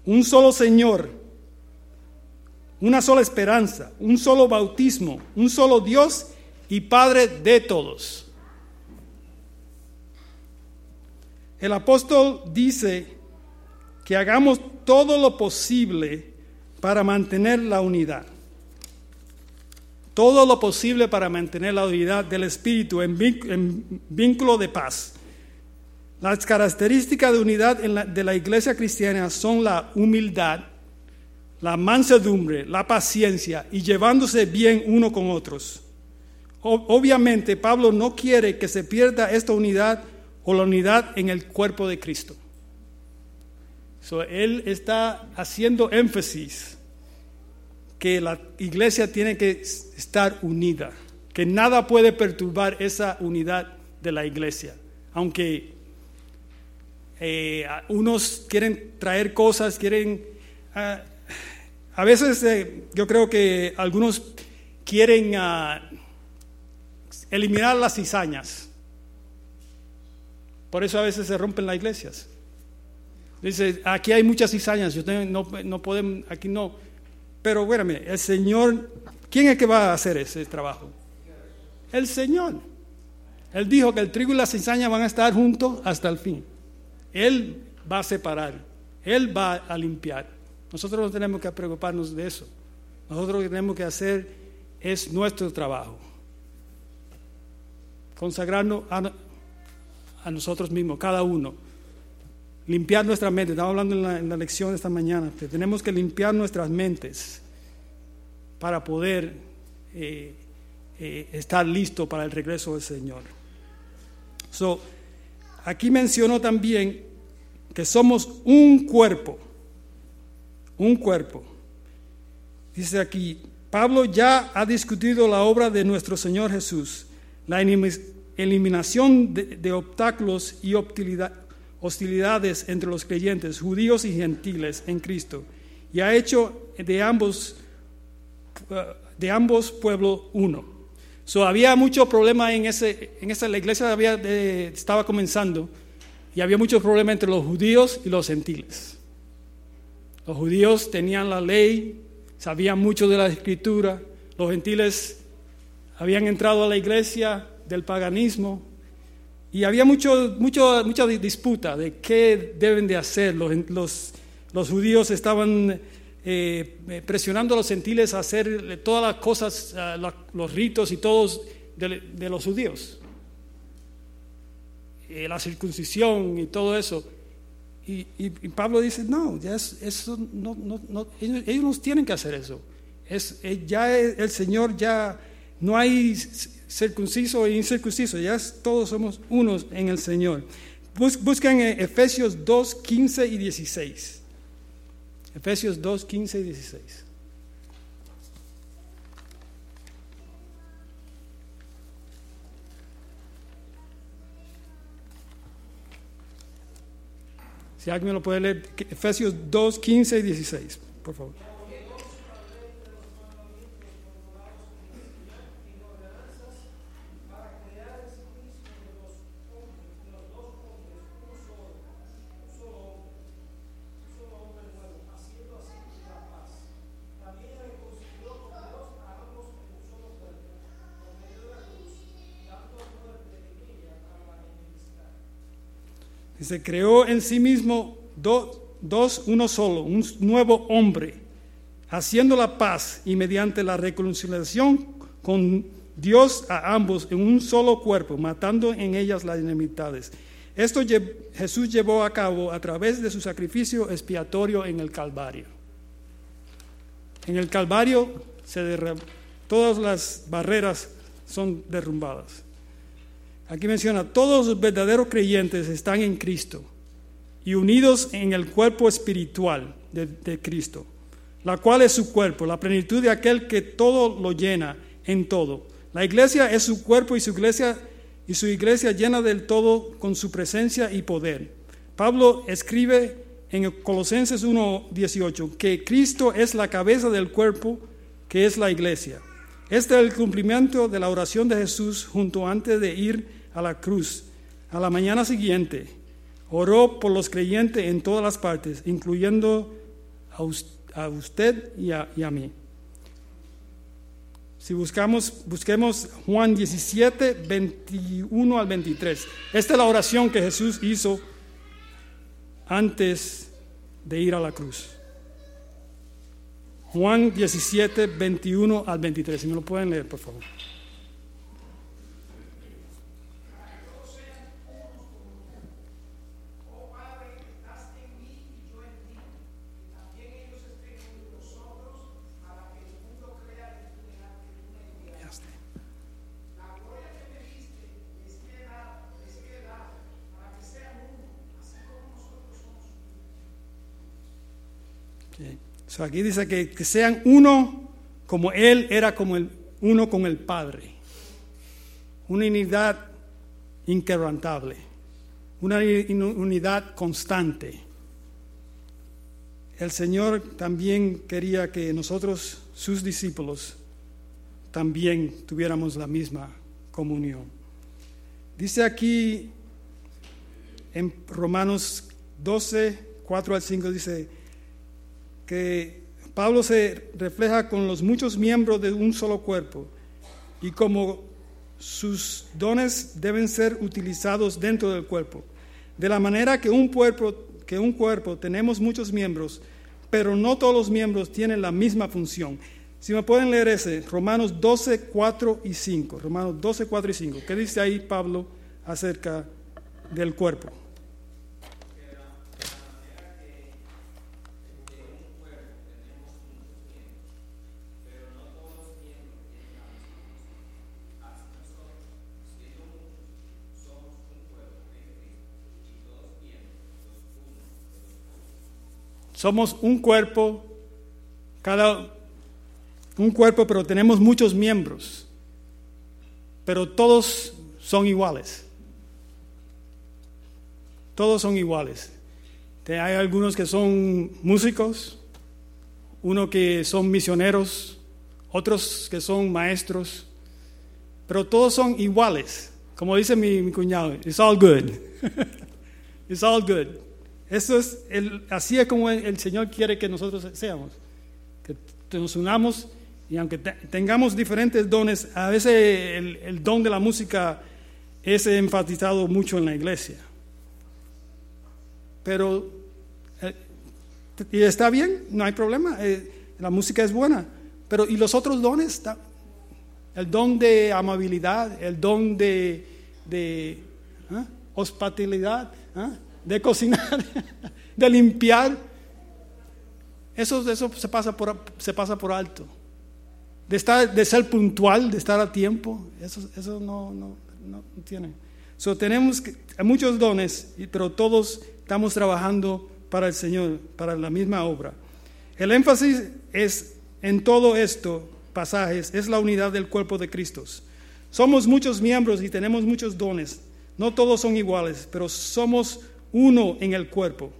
S3: un solo Señor, una sola esperanza, un solo bautismo, un solo Dios y Padre de todos. El apóstol dice que hagamos todo lo posible para mantener la unidad. Todo lo posible para mantener la unidad del Espíritu en, vín- en vínculo de paz. Las características de unidad de la iglesia cristiana son la humildad, la mansedumbre, la paciencia y llevándose bien uno con otros. Obviamente Pablo no quiere que se pierda esta unidad o la unidad en el cuerpo de Cristo. So, él está haciendo énfasis que la iglesia tiene que estar unida, que nada puede perturbar esa unidad de la iglesia, aunque eh, unos quieren traer cosas, quieren... ah, a veces eh, yo creo que algunos quieren ah, eliminar las cizañas. Por eso a veces se rompen las iglesias. Dice, aquí hay muchas cizañas, tengo- no, no podemos, aquí no. Pero espérame, el Señor, ¿quién es que va a hacer ese trabajo? El Señor. Él dijo que el trigo y la cizaña van a estar juntos hasta el fin. Él va a separar, Él va a limpiar. Nosotros no tenemos que preocuparnos de eso. Nosotros lo que tenemos que hacer es nuestro trabajo. Consagrarnos a nosotros mismos, cada uno. Limpiar nuestra mente. Estaba hablando en la, lección esta mañana, tenemos que limpiar nuestras mentes para poder eh, eh, estar listo para el regreso del Señor. So, aquí mencionó también que somos un cuerpo, un cuerpo. Dice aquí, Pablo ya ha discutido la obra de nuestro Señor Jesús, la eliminación de, obstáculos y hostilidades entre los creyentes, judíos y gentiles en Cristo, y ha hecho de ambos, eh, de ambos pueblos uno. So, había mucho problema en ese, en esa, la iglesia había, estaba comenzando y había mucho problema entre los judíos y los gentiles. Los judíos tenían la ley, sabían mucho de la escritura, los gentiles habían entrado a la iglesia del paganismo y había mucho, mucho, mucha disputa de qué deben de hacer. Los, los, los judíos estaban eh, presionando a los gentiles a hacer todas las cosas, eh, los ritos y todos de, los judíos. Eh, la circuncisión y todo eso. Y, Pablo dice, no, ya es- eso no, no- no- ellos, no tienen que hacer eso. Es, ya el, Señor ya no hay circunciso e incircunciso, ya todos somos unos en el Señor. Bus- buscan en Efesios 2, 15 y 16. Efesios 2, 15 y 16. Si alguien me lo puede leer, Efesios 2, 15 y 16, por favor. Dice, creó en sí mismo do- dos, uno solo, un nuevo hombre, haciendo la paz y mediante la reconciliación con Dios a ambos en un solo cuerpo, matando en ellas las enemistades. Esto Jesús llevó a cabo a través de su sacrificio expiatorio en el Calvario. En el Calvario se todas las barreras son derrumbadas. Aquí menciona, todos los verdaderos creyentes están en Cristo y unidos en el cuerpo espiritual de, Cristo, la cual es su cuerpo, la plenitud de aquel que todo lo llena en todo. La iglesia es su cuerpo y su iglesia y su iglesia llena del todo con su presencia y poder. Pablo escribe en Colosenses 1:18 que Cristo es la cabeza del cuerpo que es la iglesia. Este es el cumplimiento de la oración de Jesús junto antes de ir a la cruz. A la mañana siguiente, oró por los creyentes en todas las partes, incluyendo a, us- a usted y a, y a mí. Si buscamos, busquemos Juan 17, 21 al 23. Esta es la oración que Jesús hizo antes de ir a la cruz. Juan 17, 21 al 23. Si me lo pueden leer, por favor. Ya está. Ok. Aquí dice que, que sean uno como Él era como el, uno con el Padre. Una unidad inquebrantable. Una uni- unidad constante. El Señor también quería que nosotros, sus discípulos, también tuviéramos la misma comunión. Dice aquí en Romanos 12, 4 al 5, dice que Pablo se refleja con los muchos miembros de un solo cuerpo y como sus dones deben ser utilizados dentro del cuerpo. De la manera que un cuerpo, que un cuerpo tenemos muchos miembros, pero no todos los miembros tienen la misma función. Si me pueden leer ese, Romanos 12, 4 y 5. Romanos 12, 4 y 5. ¿Qué dice ahí Pablo acerca del cuerpo? Somos un cuerpo, cada un cuerpo, pero tenemos muchos miembros, pero todos son iguales. Todos son iguales. Hay algunos que son músicos, unos que son misioneros, otros que son maestros, pero todos son iguales. Como dice mi, mi cuñado, it's all good. <laughs> it's all good. Eso es el, así es como el, Señor quiere que nosotros seamos. Que nos unamos y aunque te- tengamos diferentes dones, a veces el, don de la música es enfatizado mucho en la iglesia. Pero, eh, y está bien, no hay problema, eh, la música es buena. Pero, ¿y los otros dones? El don de amabilidad, el don de, de ¿ah? hospitalidad, ¿ah? De cocinar, <laughs> de limpiar. Eso, eso se, pasa por, se pasa por alto. De, estar, de ser puntual, de estar a tiempo, eso, eso no, no, no tiene. So, tenemos que- muchos dones, pero todos estamos trabajando para el Señor, para la misma obra. El énfasis es en todo esto pasajes es la unidad del cuerpo de Cristo. Somos muchos miembros y tenemos muchos dones. No todos son iguales, pero somos uno en el cuerpo.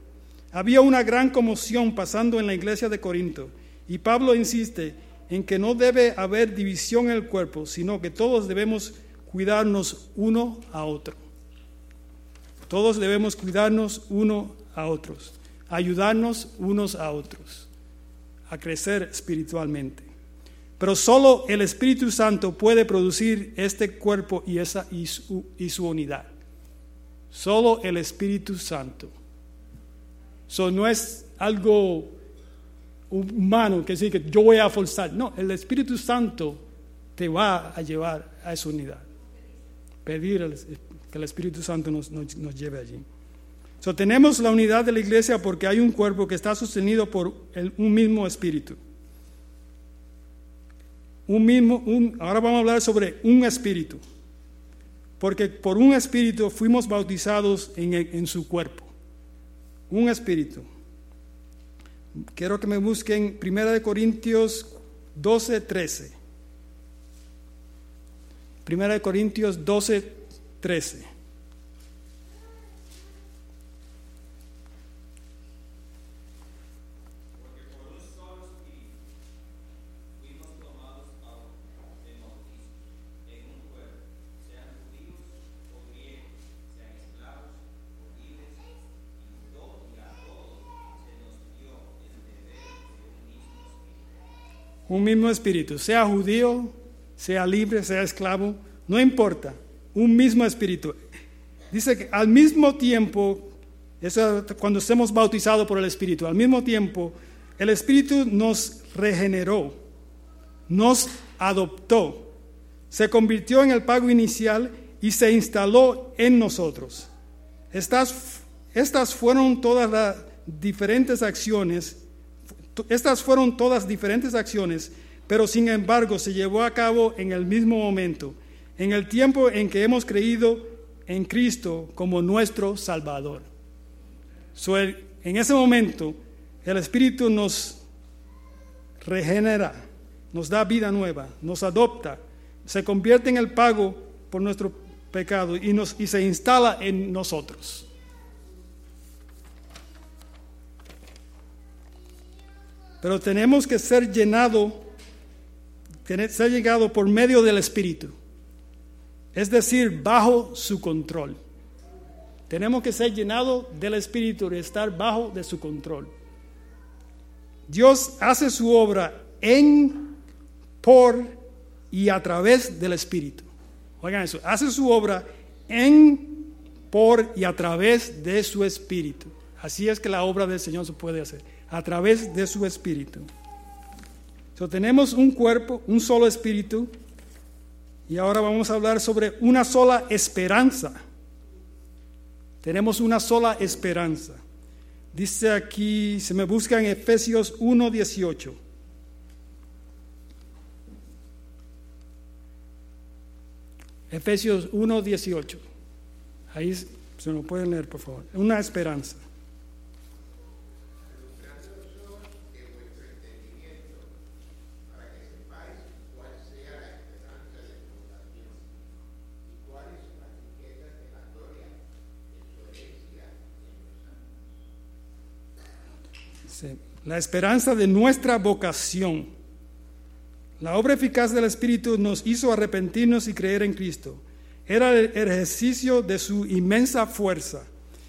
S3: Había una gran conmoción pasando en la iglesia de Corinto y Pablo insiste en que no debe haber división en el cuerpo, sino que todos debemos cuidarnos uno a otro. Todos debemos cuidarnos uno a otros, ayudarnos unos a otros, a crecer espiritualmente. Pero solo el Espíritu Santo puede producir este cuerpo y, esa, y, su, y su unidad. Solo el Espíritu Santo. Eso no es algo humano que decir que yo voy a forzar. No, el Espíritu Santo te va a llevar a esa unidad. Pedir que el Espíritu Santo nos, nos- lleve allí. So, tenemos la unidad de la iglesia porque hay un cuerpo que está sostenido por un mismo espíritu. Un mismo, ahora vamos a hablar sobre un espíritu. Porque por un espíritu fuimos bautizados en, en su cuerpo. Un espíritu. Quiero que me busquen 1 de Corintios 12, 13. 1 de Corintios 12, 13. Un mismo espíritu, sea judío, sea libre, sea esclavo, no importa, un mismo espíritu. Dice que al mismo tiempo, cuando estemos bautizados por el Espíritu, al mismo tiempo, el Espíritu nos regeneró, nos adoptó, se convirtió en el pago inicial y se instaló en nosotros. Estas, estas fueron todas las diferentes acciones estas fueron todas diferentes acciones, pero sin embargo se llevó a cabo en el mismo momento, en el tiempo en que hemos creído en Cristo como nuestro Salvador. En ese momento el Espíritu nos regenera, nos da vida nueva, nos adopta, se convierte en el pago por nuestro pecado y, nos, y se instala en nosotros. Pero tenemos que ser llenado, ser llegado por medio del Espíritu. Es decir, bajo su control. Tenemos que ser llenados del Espíritu y estar bajo de su control. Dios hace su obra en, por y a través del Espíritu. Oigan eso, hace su obra en, por y a través de su Espíritu. Así es que la obra del Señor se puede hacer, a través de su Espíritu. So, tenemos un cuerpo, un solo Espíritu, y ahora vamos a hablar sobre una sola esperanza. Tenemos una sola esperanza. Dice aquí, se me busca en Efesios 1.18. Efesios 1.18. Ahí se lo pueden leer, por favor. Una esperanza. Sí. La esperanza de nuestra vocación. La obra eficaz del Espíritu nos hizo arrepentirnos y creer en Cristo. Era el ejercicio de su inmensa fuerza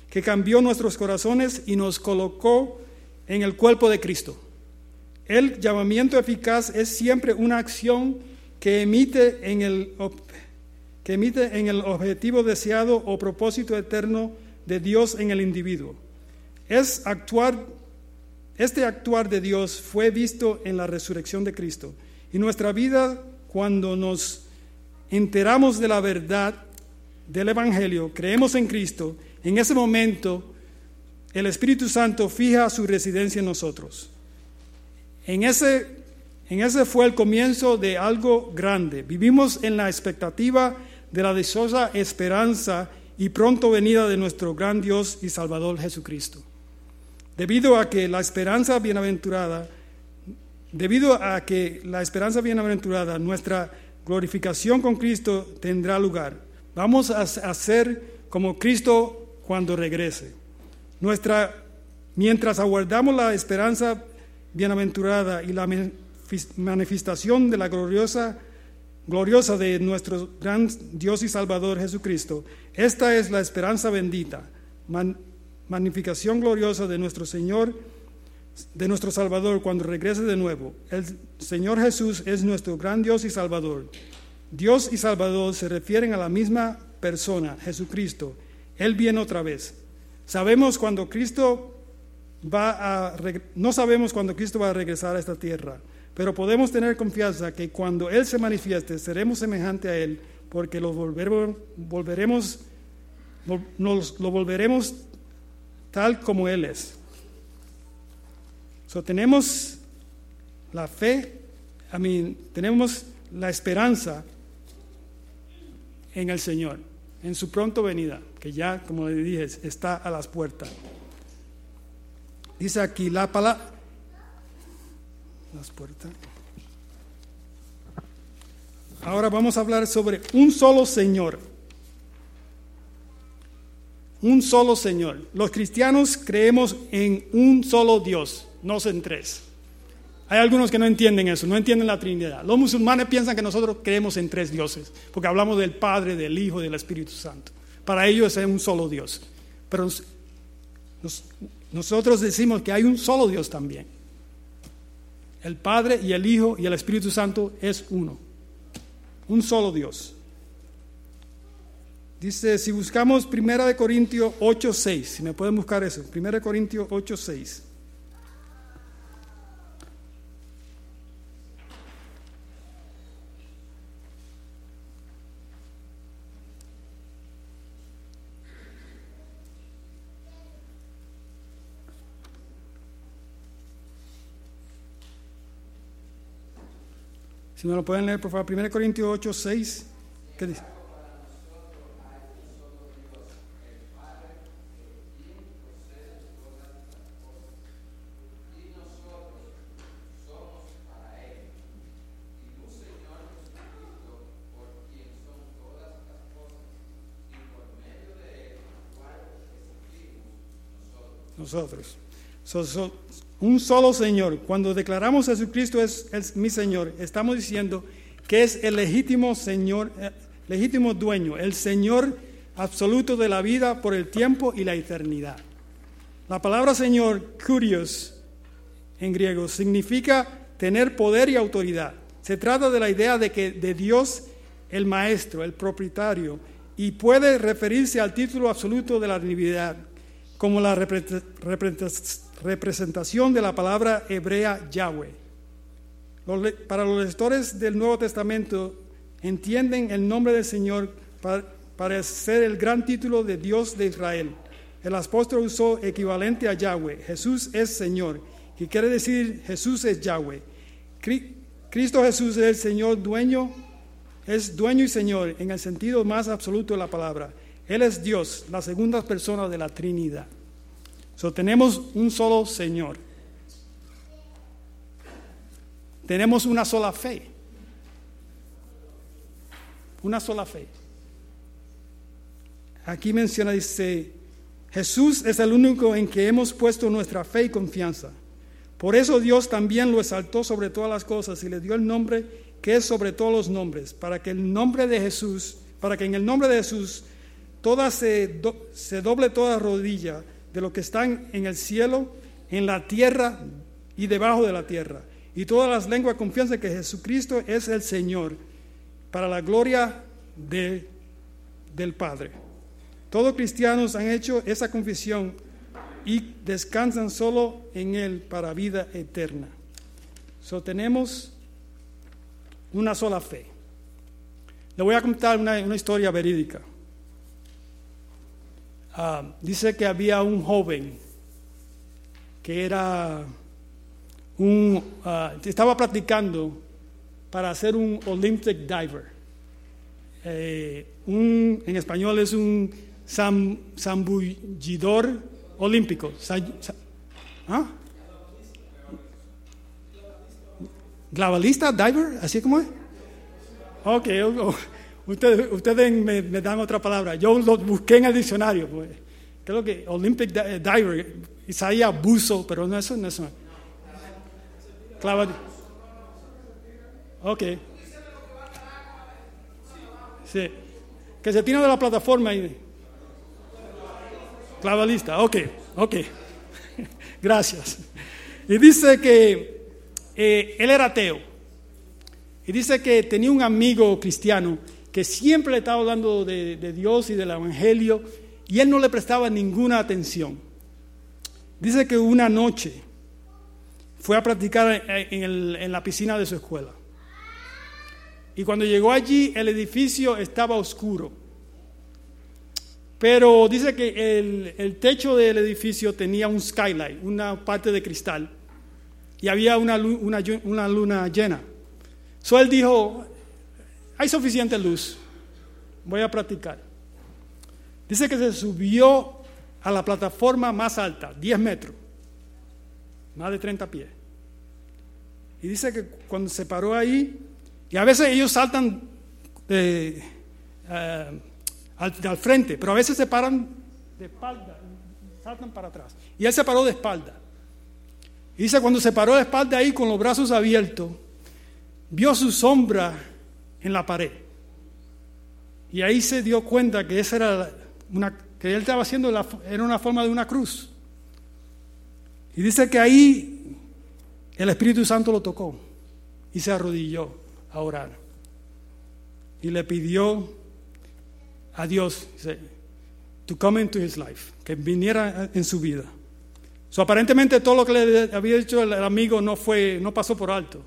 S3: que cambió nuestros corazones y nos colocó en el cuerpo de Cristo. El llamamiento eficaz es siempre una acción que emite en el, que emite en el objetivo deseado o propósito eterno de Dios en el individuo. Es actuar, este actuar de Dios fue visto en la resurrección de Cristo. Y nuestra vida, cuando nos enteramos de la verdad del Evangelio, creemos en Cristo, en ese momento el Espíritu Santo fija su residencia en nosotros. En ese, en ese fue el comienzo de algo grande. Vivimos en la expectativa de la dichosa esperanza y pronto venida de nuestro gran Dios y Salvador Jesucristo. Debido a que la esperanza bienaventurada, debido a que la esperanza bienaventurada, nuestra glorificación con Cristo tendrá lugar. Vamos a ser como Cristo cuando regrese. Nuestra, mientras aguardamos la esperanza bienaventurada y la manifestación de la gloriosa, gloriosa de nuestro gran Dios y Salvador Jesucristo, esta es la esperanza bendita, magnificación gloriosa de nuestro Señor, de nuestro Salvador cuando regrese de nuevo. El Señor Jesús es nuestro gran Dios y Salvador. Dios y Salvador se refieren a la misma persona, Jesucristo. Él viene otra vez. Sabemos cuando Cristo va a no sabemos cuando Cristo va a regresar a esta tierra, pero podemos tener confianza que cuando Él se manifieste seremos semejantes a Él, porque lo volveremos, volveremos, vol- nos lo volveremos tal como Él es. So, tenemos la fe, I mean, tenemos la esperanza en el Señor, en su pronto venida, que ya, como le dije, está a las puertas. Dice aquí la palabra. Las puertas. Ahora vamos a hablar sobre un solo Señor. Un solo Señor. Los cristianos creemos en un solo Dios, no en tres. Hay algunos que no entienden eso, no entienden la Trinidad. Los musulmanes piensan que nosotros creemos en tres dioses, porque hablamos del Padre, del Hijo y del Espíritu Santo. Para ellos es un solo Dios. Pero nos- nos- nosotros decimos que hay un solo Dios también. El Padre y el Hijo y el Espíritu Santo es uno. Un solo Dios. Dice, si buscamos 1 de Corintios 8:6, si me pueden buscar eso, 1 de Corintios 8:6. Si me lo pueden leer, por favor, 1 Corintios 8, 6. ¿Qué dice? Nosotros. So- so- un solo Señor. Cuando declaramos Jesucristo es, es mi Señor, estamos diciendo que es el legítimo Señor, eh, legítimo dueño, el Señor absoluto de la vida por el tiempo y la eternidad. La palabra Señor, curios, en griego, significa tener poder y autoridad. Se trata de la idea de que de Dios el maestro, el propietario, y puede referirse al título absoluto de la divinidad, como la repre- repre- representación de la palabra hebrea Yahweh. Para los lectores del Nuevo Testamento entienden el nombre del Señor para, ser el gran título de Dios de Israel. El apóstol usó equivalente a Yahweh. Jesús es Señor, que quiere decir Jesús es Yahweh. Cri- Cristo Jesús es el Señor dueño, es dueño y Señor en el sentido más absoluto de la palabra. Él es Dios, la segunda persona de la Trinidad. So, tenemos un solo Señor. Tenemos una sola fe. Una sola fe. Aquí menciona, dice, Jesús es el único en que hemos puesto nuestra fe y confianza. Por eso Dios también lo exaltó sobre todas las cosas y le dio el nombre que es sobre todos los nombres, para que el nombre de Jesús, para que en el nombre de Jesús toda se, do- se doble toda rodilla de lo que están en el cielo, en la tierra y debajo de la tierra. Y todas las lenguas confianza que Jesucristo es el Señor, para la gloria de- del Padre. Todos cristianos han hecho esa confesión y descansan solo en Él para vida eterna. So, tenemos una sola fe. Le voy a contar una, una historia verídica. Ah, dice que había un joven que era un, ah, estaba practicando para ser un Olympic diver. Eh, un- en español es un zam- zambullidor olímpico. ¿Ah? ¿Glabalista, diver? ¿Así como es? Ok, ustedes, ustedes me, me dan otra palabra. Yo lo busqué en el diccionario. Pues. Creo que Olympic eh, diver, Isaías buzo, pero no eso, no eso. Clava- Ok. Sí. Que se tira de la plataforma y... Clavalista, ok, ok. <laughs> Gracias. Y dice que eh, él era ateo. Y dice que tenía un amigo cristiano que siempre le estaba hablando de, de Dios y del Evangelio y él no le prestaba ninguna atención. Dice que una noche fue a practicar en, el- en la piscina de su escuela. Y cuando llegó allí, el edificio estaba oscuro. Pero dice que el, el techo del edificio tenía un skylight, una parte de cristal, y había una, una luna llena. So él dijo, hay suficiente luz, voy a practicar. Dice que se subió a la plataforma más alta, 10 metros, más de 30 pies. Y dice que cuando se paró ahí, y a veces ellos saltan eh, eh, al, al frente, pero a veces se paran de espalda, saltan para atrás. Y él se paró de espalda. Y dice, cuando se paró de espalda ahí con los brazos abiertos, vio su sombra en la pared. Y ahí se dio cuenta que esa era una, que él estaba haciendo la- era una forma de una cruz. Y dice que ahí el Espíritu Santo lo tocó y se arrodilló a orar. Y le pidió a Dios dice, to come into his life, que viniera en su vida. So, aparentemente todo lo que le había dicho el, amigo no fue, no pasó por alto.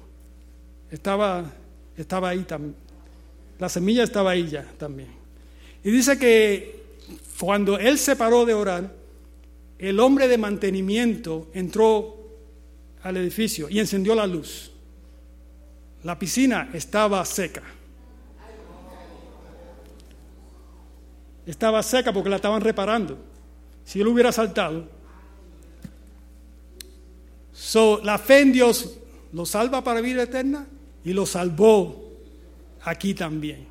S3: Estaba, estaba ahí también. La semilla estaba ahí ya también. Y dice que cuando él se paró de orar, el hombre de mantenimiento entró al edificio y encendió la luz. La piscina estaba seca. Estaba seca porque la estaban reparando. Si él hubiera saltado. So, la fe en Dios lo salva para vida eterna y lo salvó aquí también.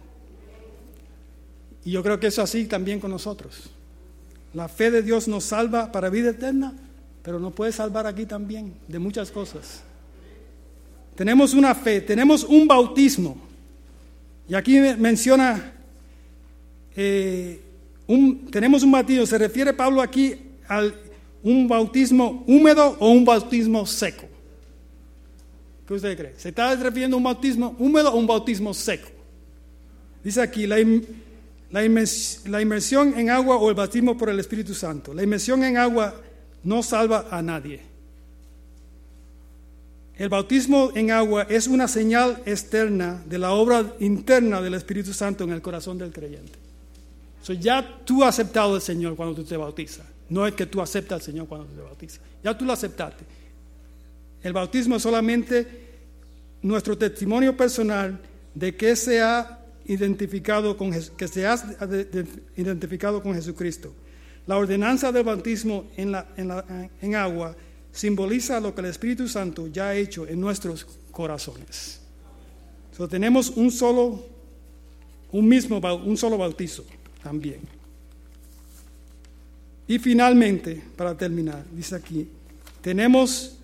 S3: Y yo creo que eso así también con nosotros. La fe de Dios nos salva para vida eterna, pero nos puede salvar aquí también de muchas cosas. Tenemos una fe, tenemos un bautismo. Y aquí menciona, eh, un- tenemos un bautismo, se refiere Pablo aquí al un bautismo húmedo o un bautismo seco. ¿Qué usted cree? ¿Se está refiriendo a un bautismo húmedo o un bautismo seco? Dice aquí, la, la inmers- la inmersión en agua o el bautismo por el Espíritu Santo. La inmersión en agua no salva a nadie. El bautismo en agua es una señal externa de la obra interna del Espíritu Santo en el corazón del creyente. So, ya tú has aceptado al Señor cuando tú te bautizas. No es que tú aceptas al Señor cuando te bautizas. Ya tú lo aceptaste. El bautismo es solamente nuestro testimonio personal de que se ha identificado con que se ha de- de- identificado con Jesucristo. La ordenanza del bautismo en, agua simboliza lo que el Espíritu Santo ya ha hecho en nuestros corazones. So, tenemos un solo, un mismo, un solo bautizo también. Y finalmente, para terminar, dice aquí, tenemos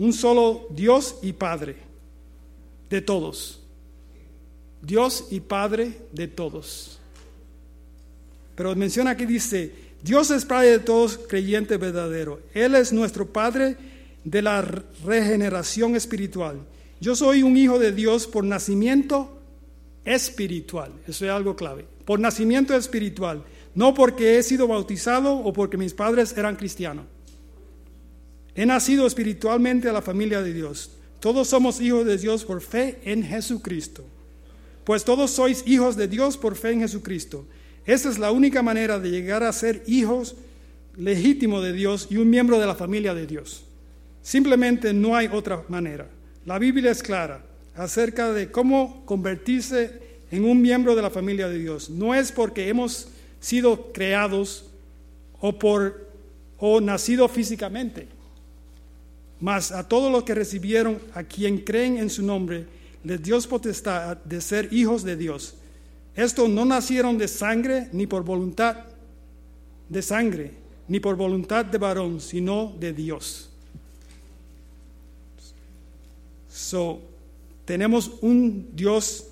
S3: un solo Dios y Padre de todos. Dios y Padre de todos. Pero menciona que dice, Dios es Padre de todos, creyente verdadero. Él es nuestro Padre de la regeneración espiritual. Yo soy un hijo de Dios por nacimiento espiritual. Eso es algo clave. Por nacimiento espiritual. No porque he sido bautizado o porque mis padres eran cristianos. He nacido espiritualmente a la familia de Dios. Todos somos hijos de Dios por fe en Jesucristo. Pues todos sois hijos de Dios por fe en Jesucristo. Esa es la única manera de llegar a ser hijos legítimos de Dios y un miembro de la familia de Dios. Simplemente no hay otra manera. La Biblia es clara acerca de cómo convertirse en un miembro de la familia de Dios. No es porque hemos sido creados o por o nacido físicamente. Mas a todos los que recibieron a quien creen en su nombre, les dio potestad de ser hijos de Dios. Estos no nacieron de sangre ni por voluntad de sangre, ni por voluntad de varón, sino de Dios. So, tenemos un Dios,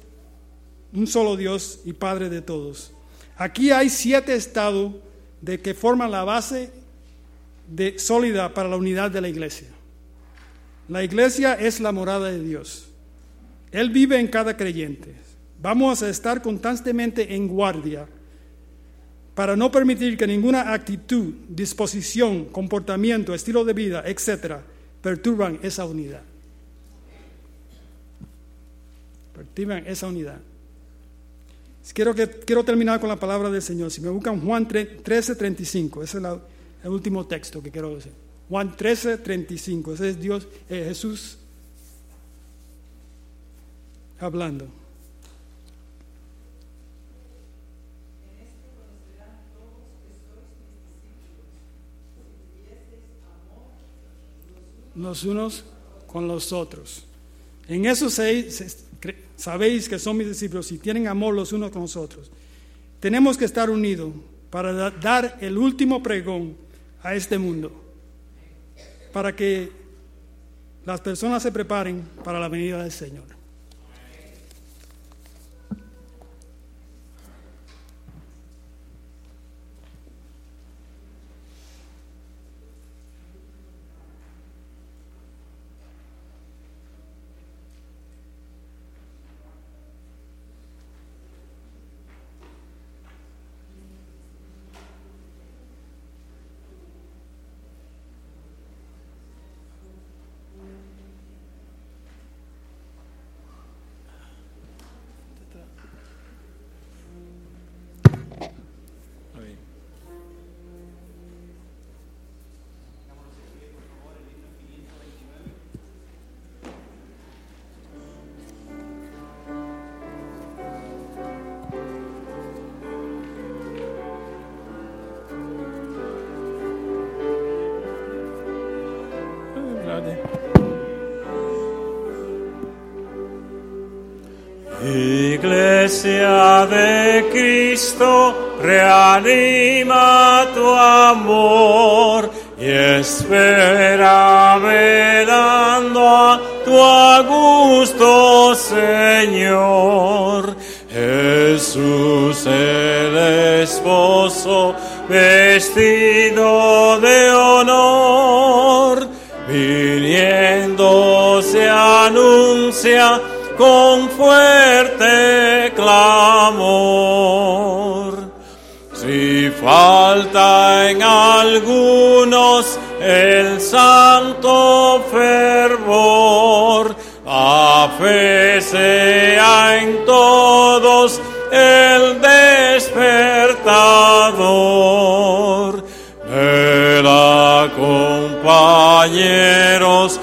S3: un solo Dios y Padre de todos. Aquí hay siete estados de que forman la base de, sólida para la unidad de la iglesia. La iglesia es la morada de Dios. Él vive en cada creyente. Vamos a estar constantemente en guardia para no permitir que ninguna actitud, disposición, comportamiento, estilo de vida, etcétera, perturban esa unidad. Perturban esa unidad. Quiero, terminar con la palabra del Señor. Si me buscan Juan 13, 35, ese es el último texto que quiero decir. Juan 13, 35. Ese es Dios, eh, Jesús hablando. los unos con los otros. En eso sabéis que son mis discípulos si tienen amor los unos con los otros. Tenemos que estar unidos para dar el último pregón a este mundo para que las personas se preparen para la venida del Señor.
S2: Iglesia de Cristo, reanima tu amor y espera velando a tu augusto Señor. Jesús el esposo vestido de honor, viniendo se anuncia en algunos el santo fervor, a en todos el despertador. Compañeros,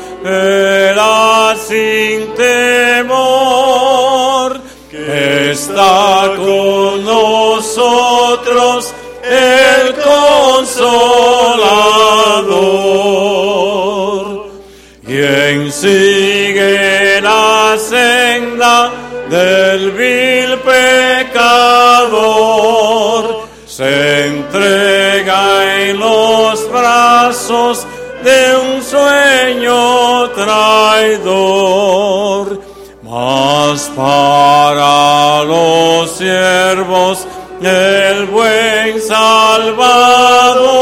S2: la senda del vil pecador, se entrega en los brazos de un sueño traidor, mas para los siervos el buen Salvador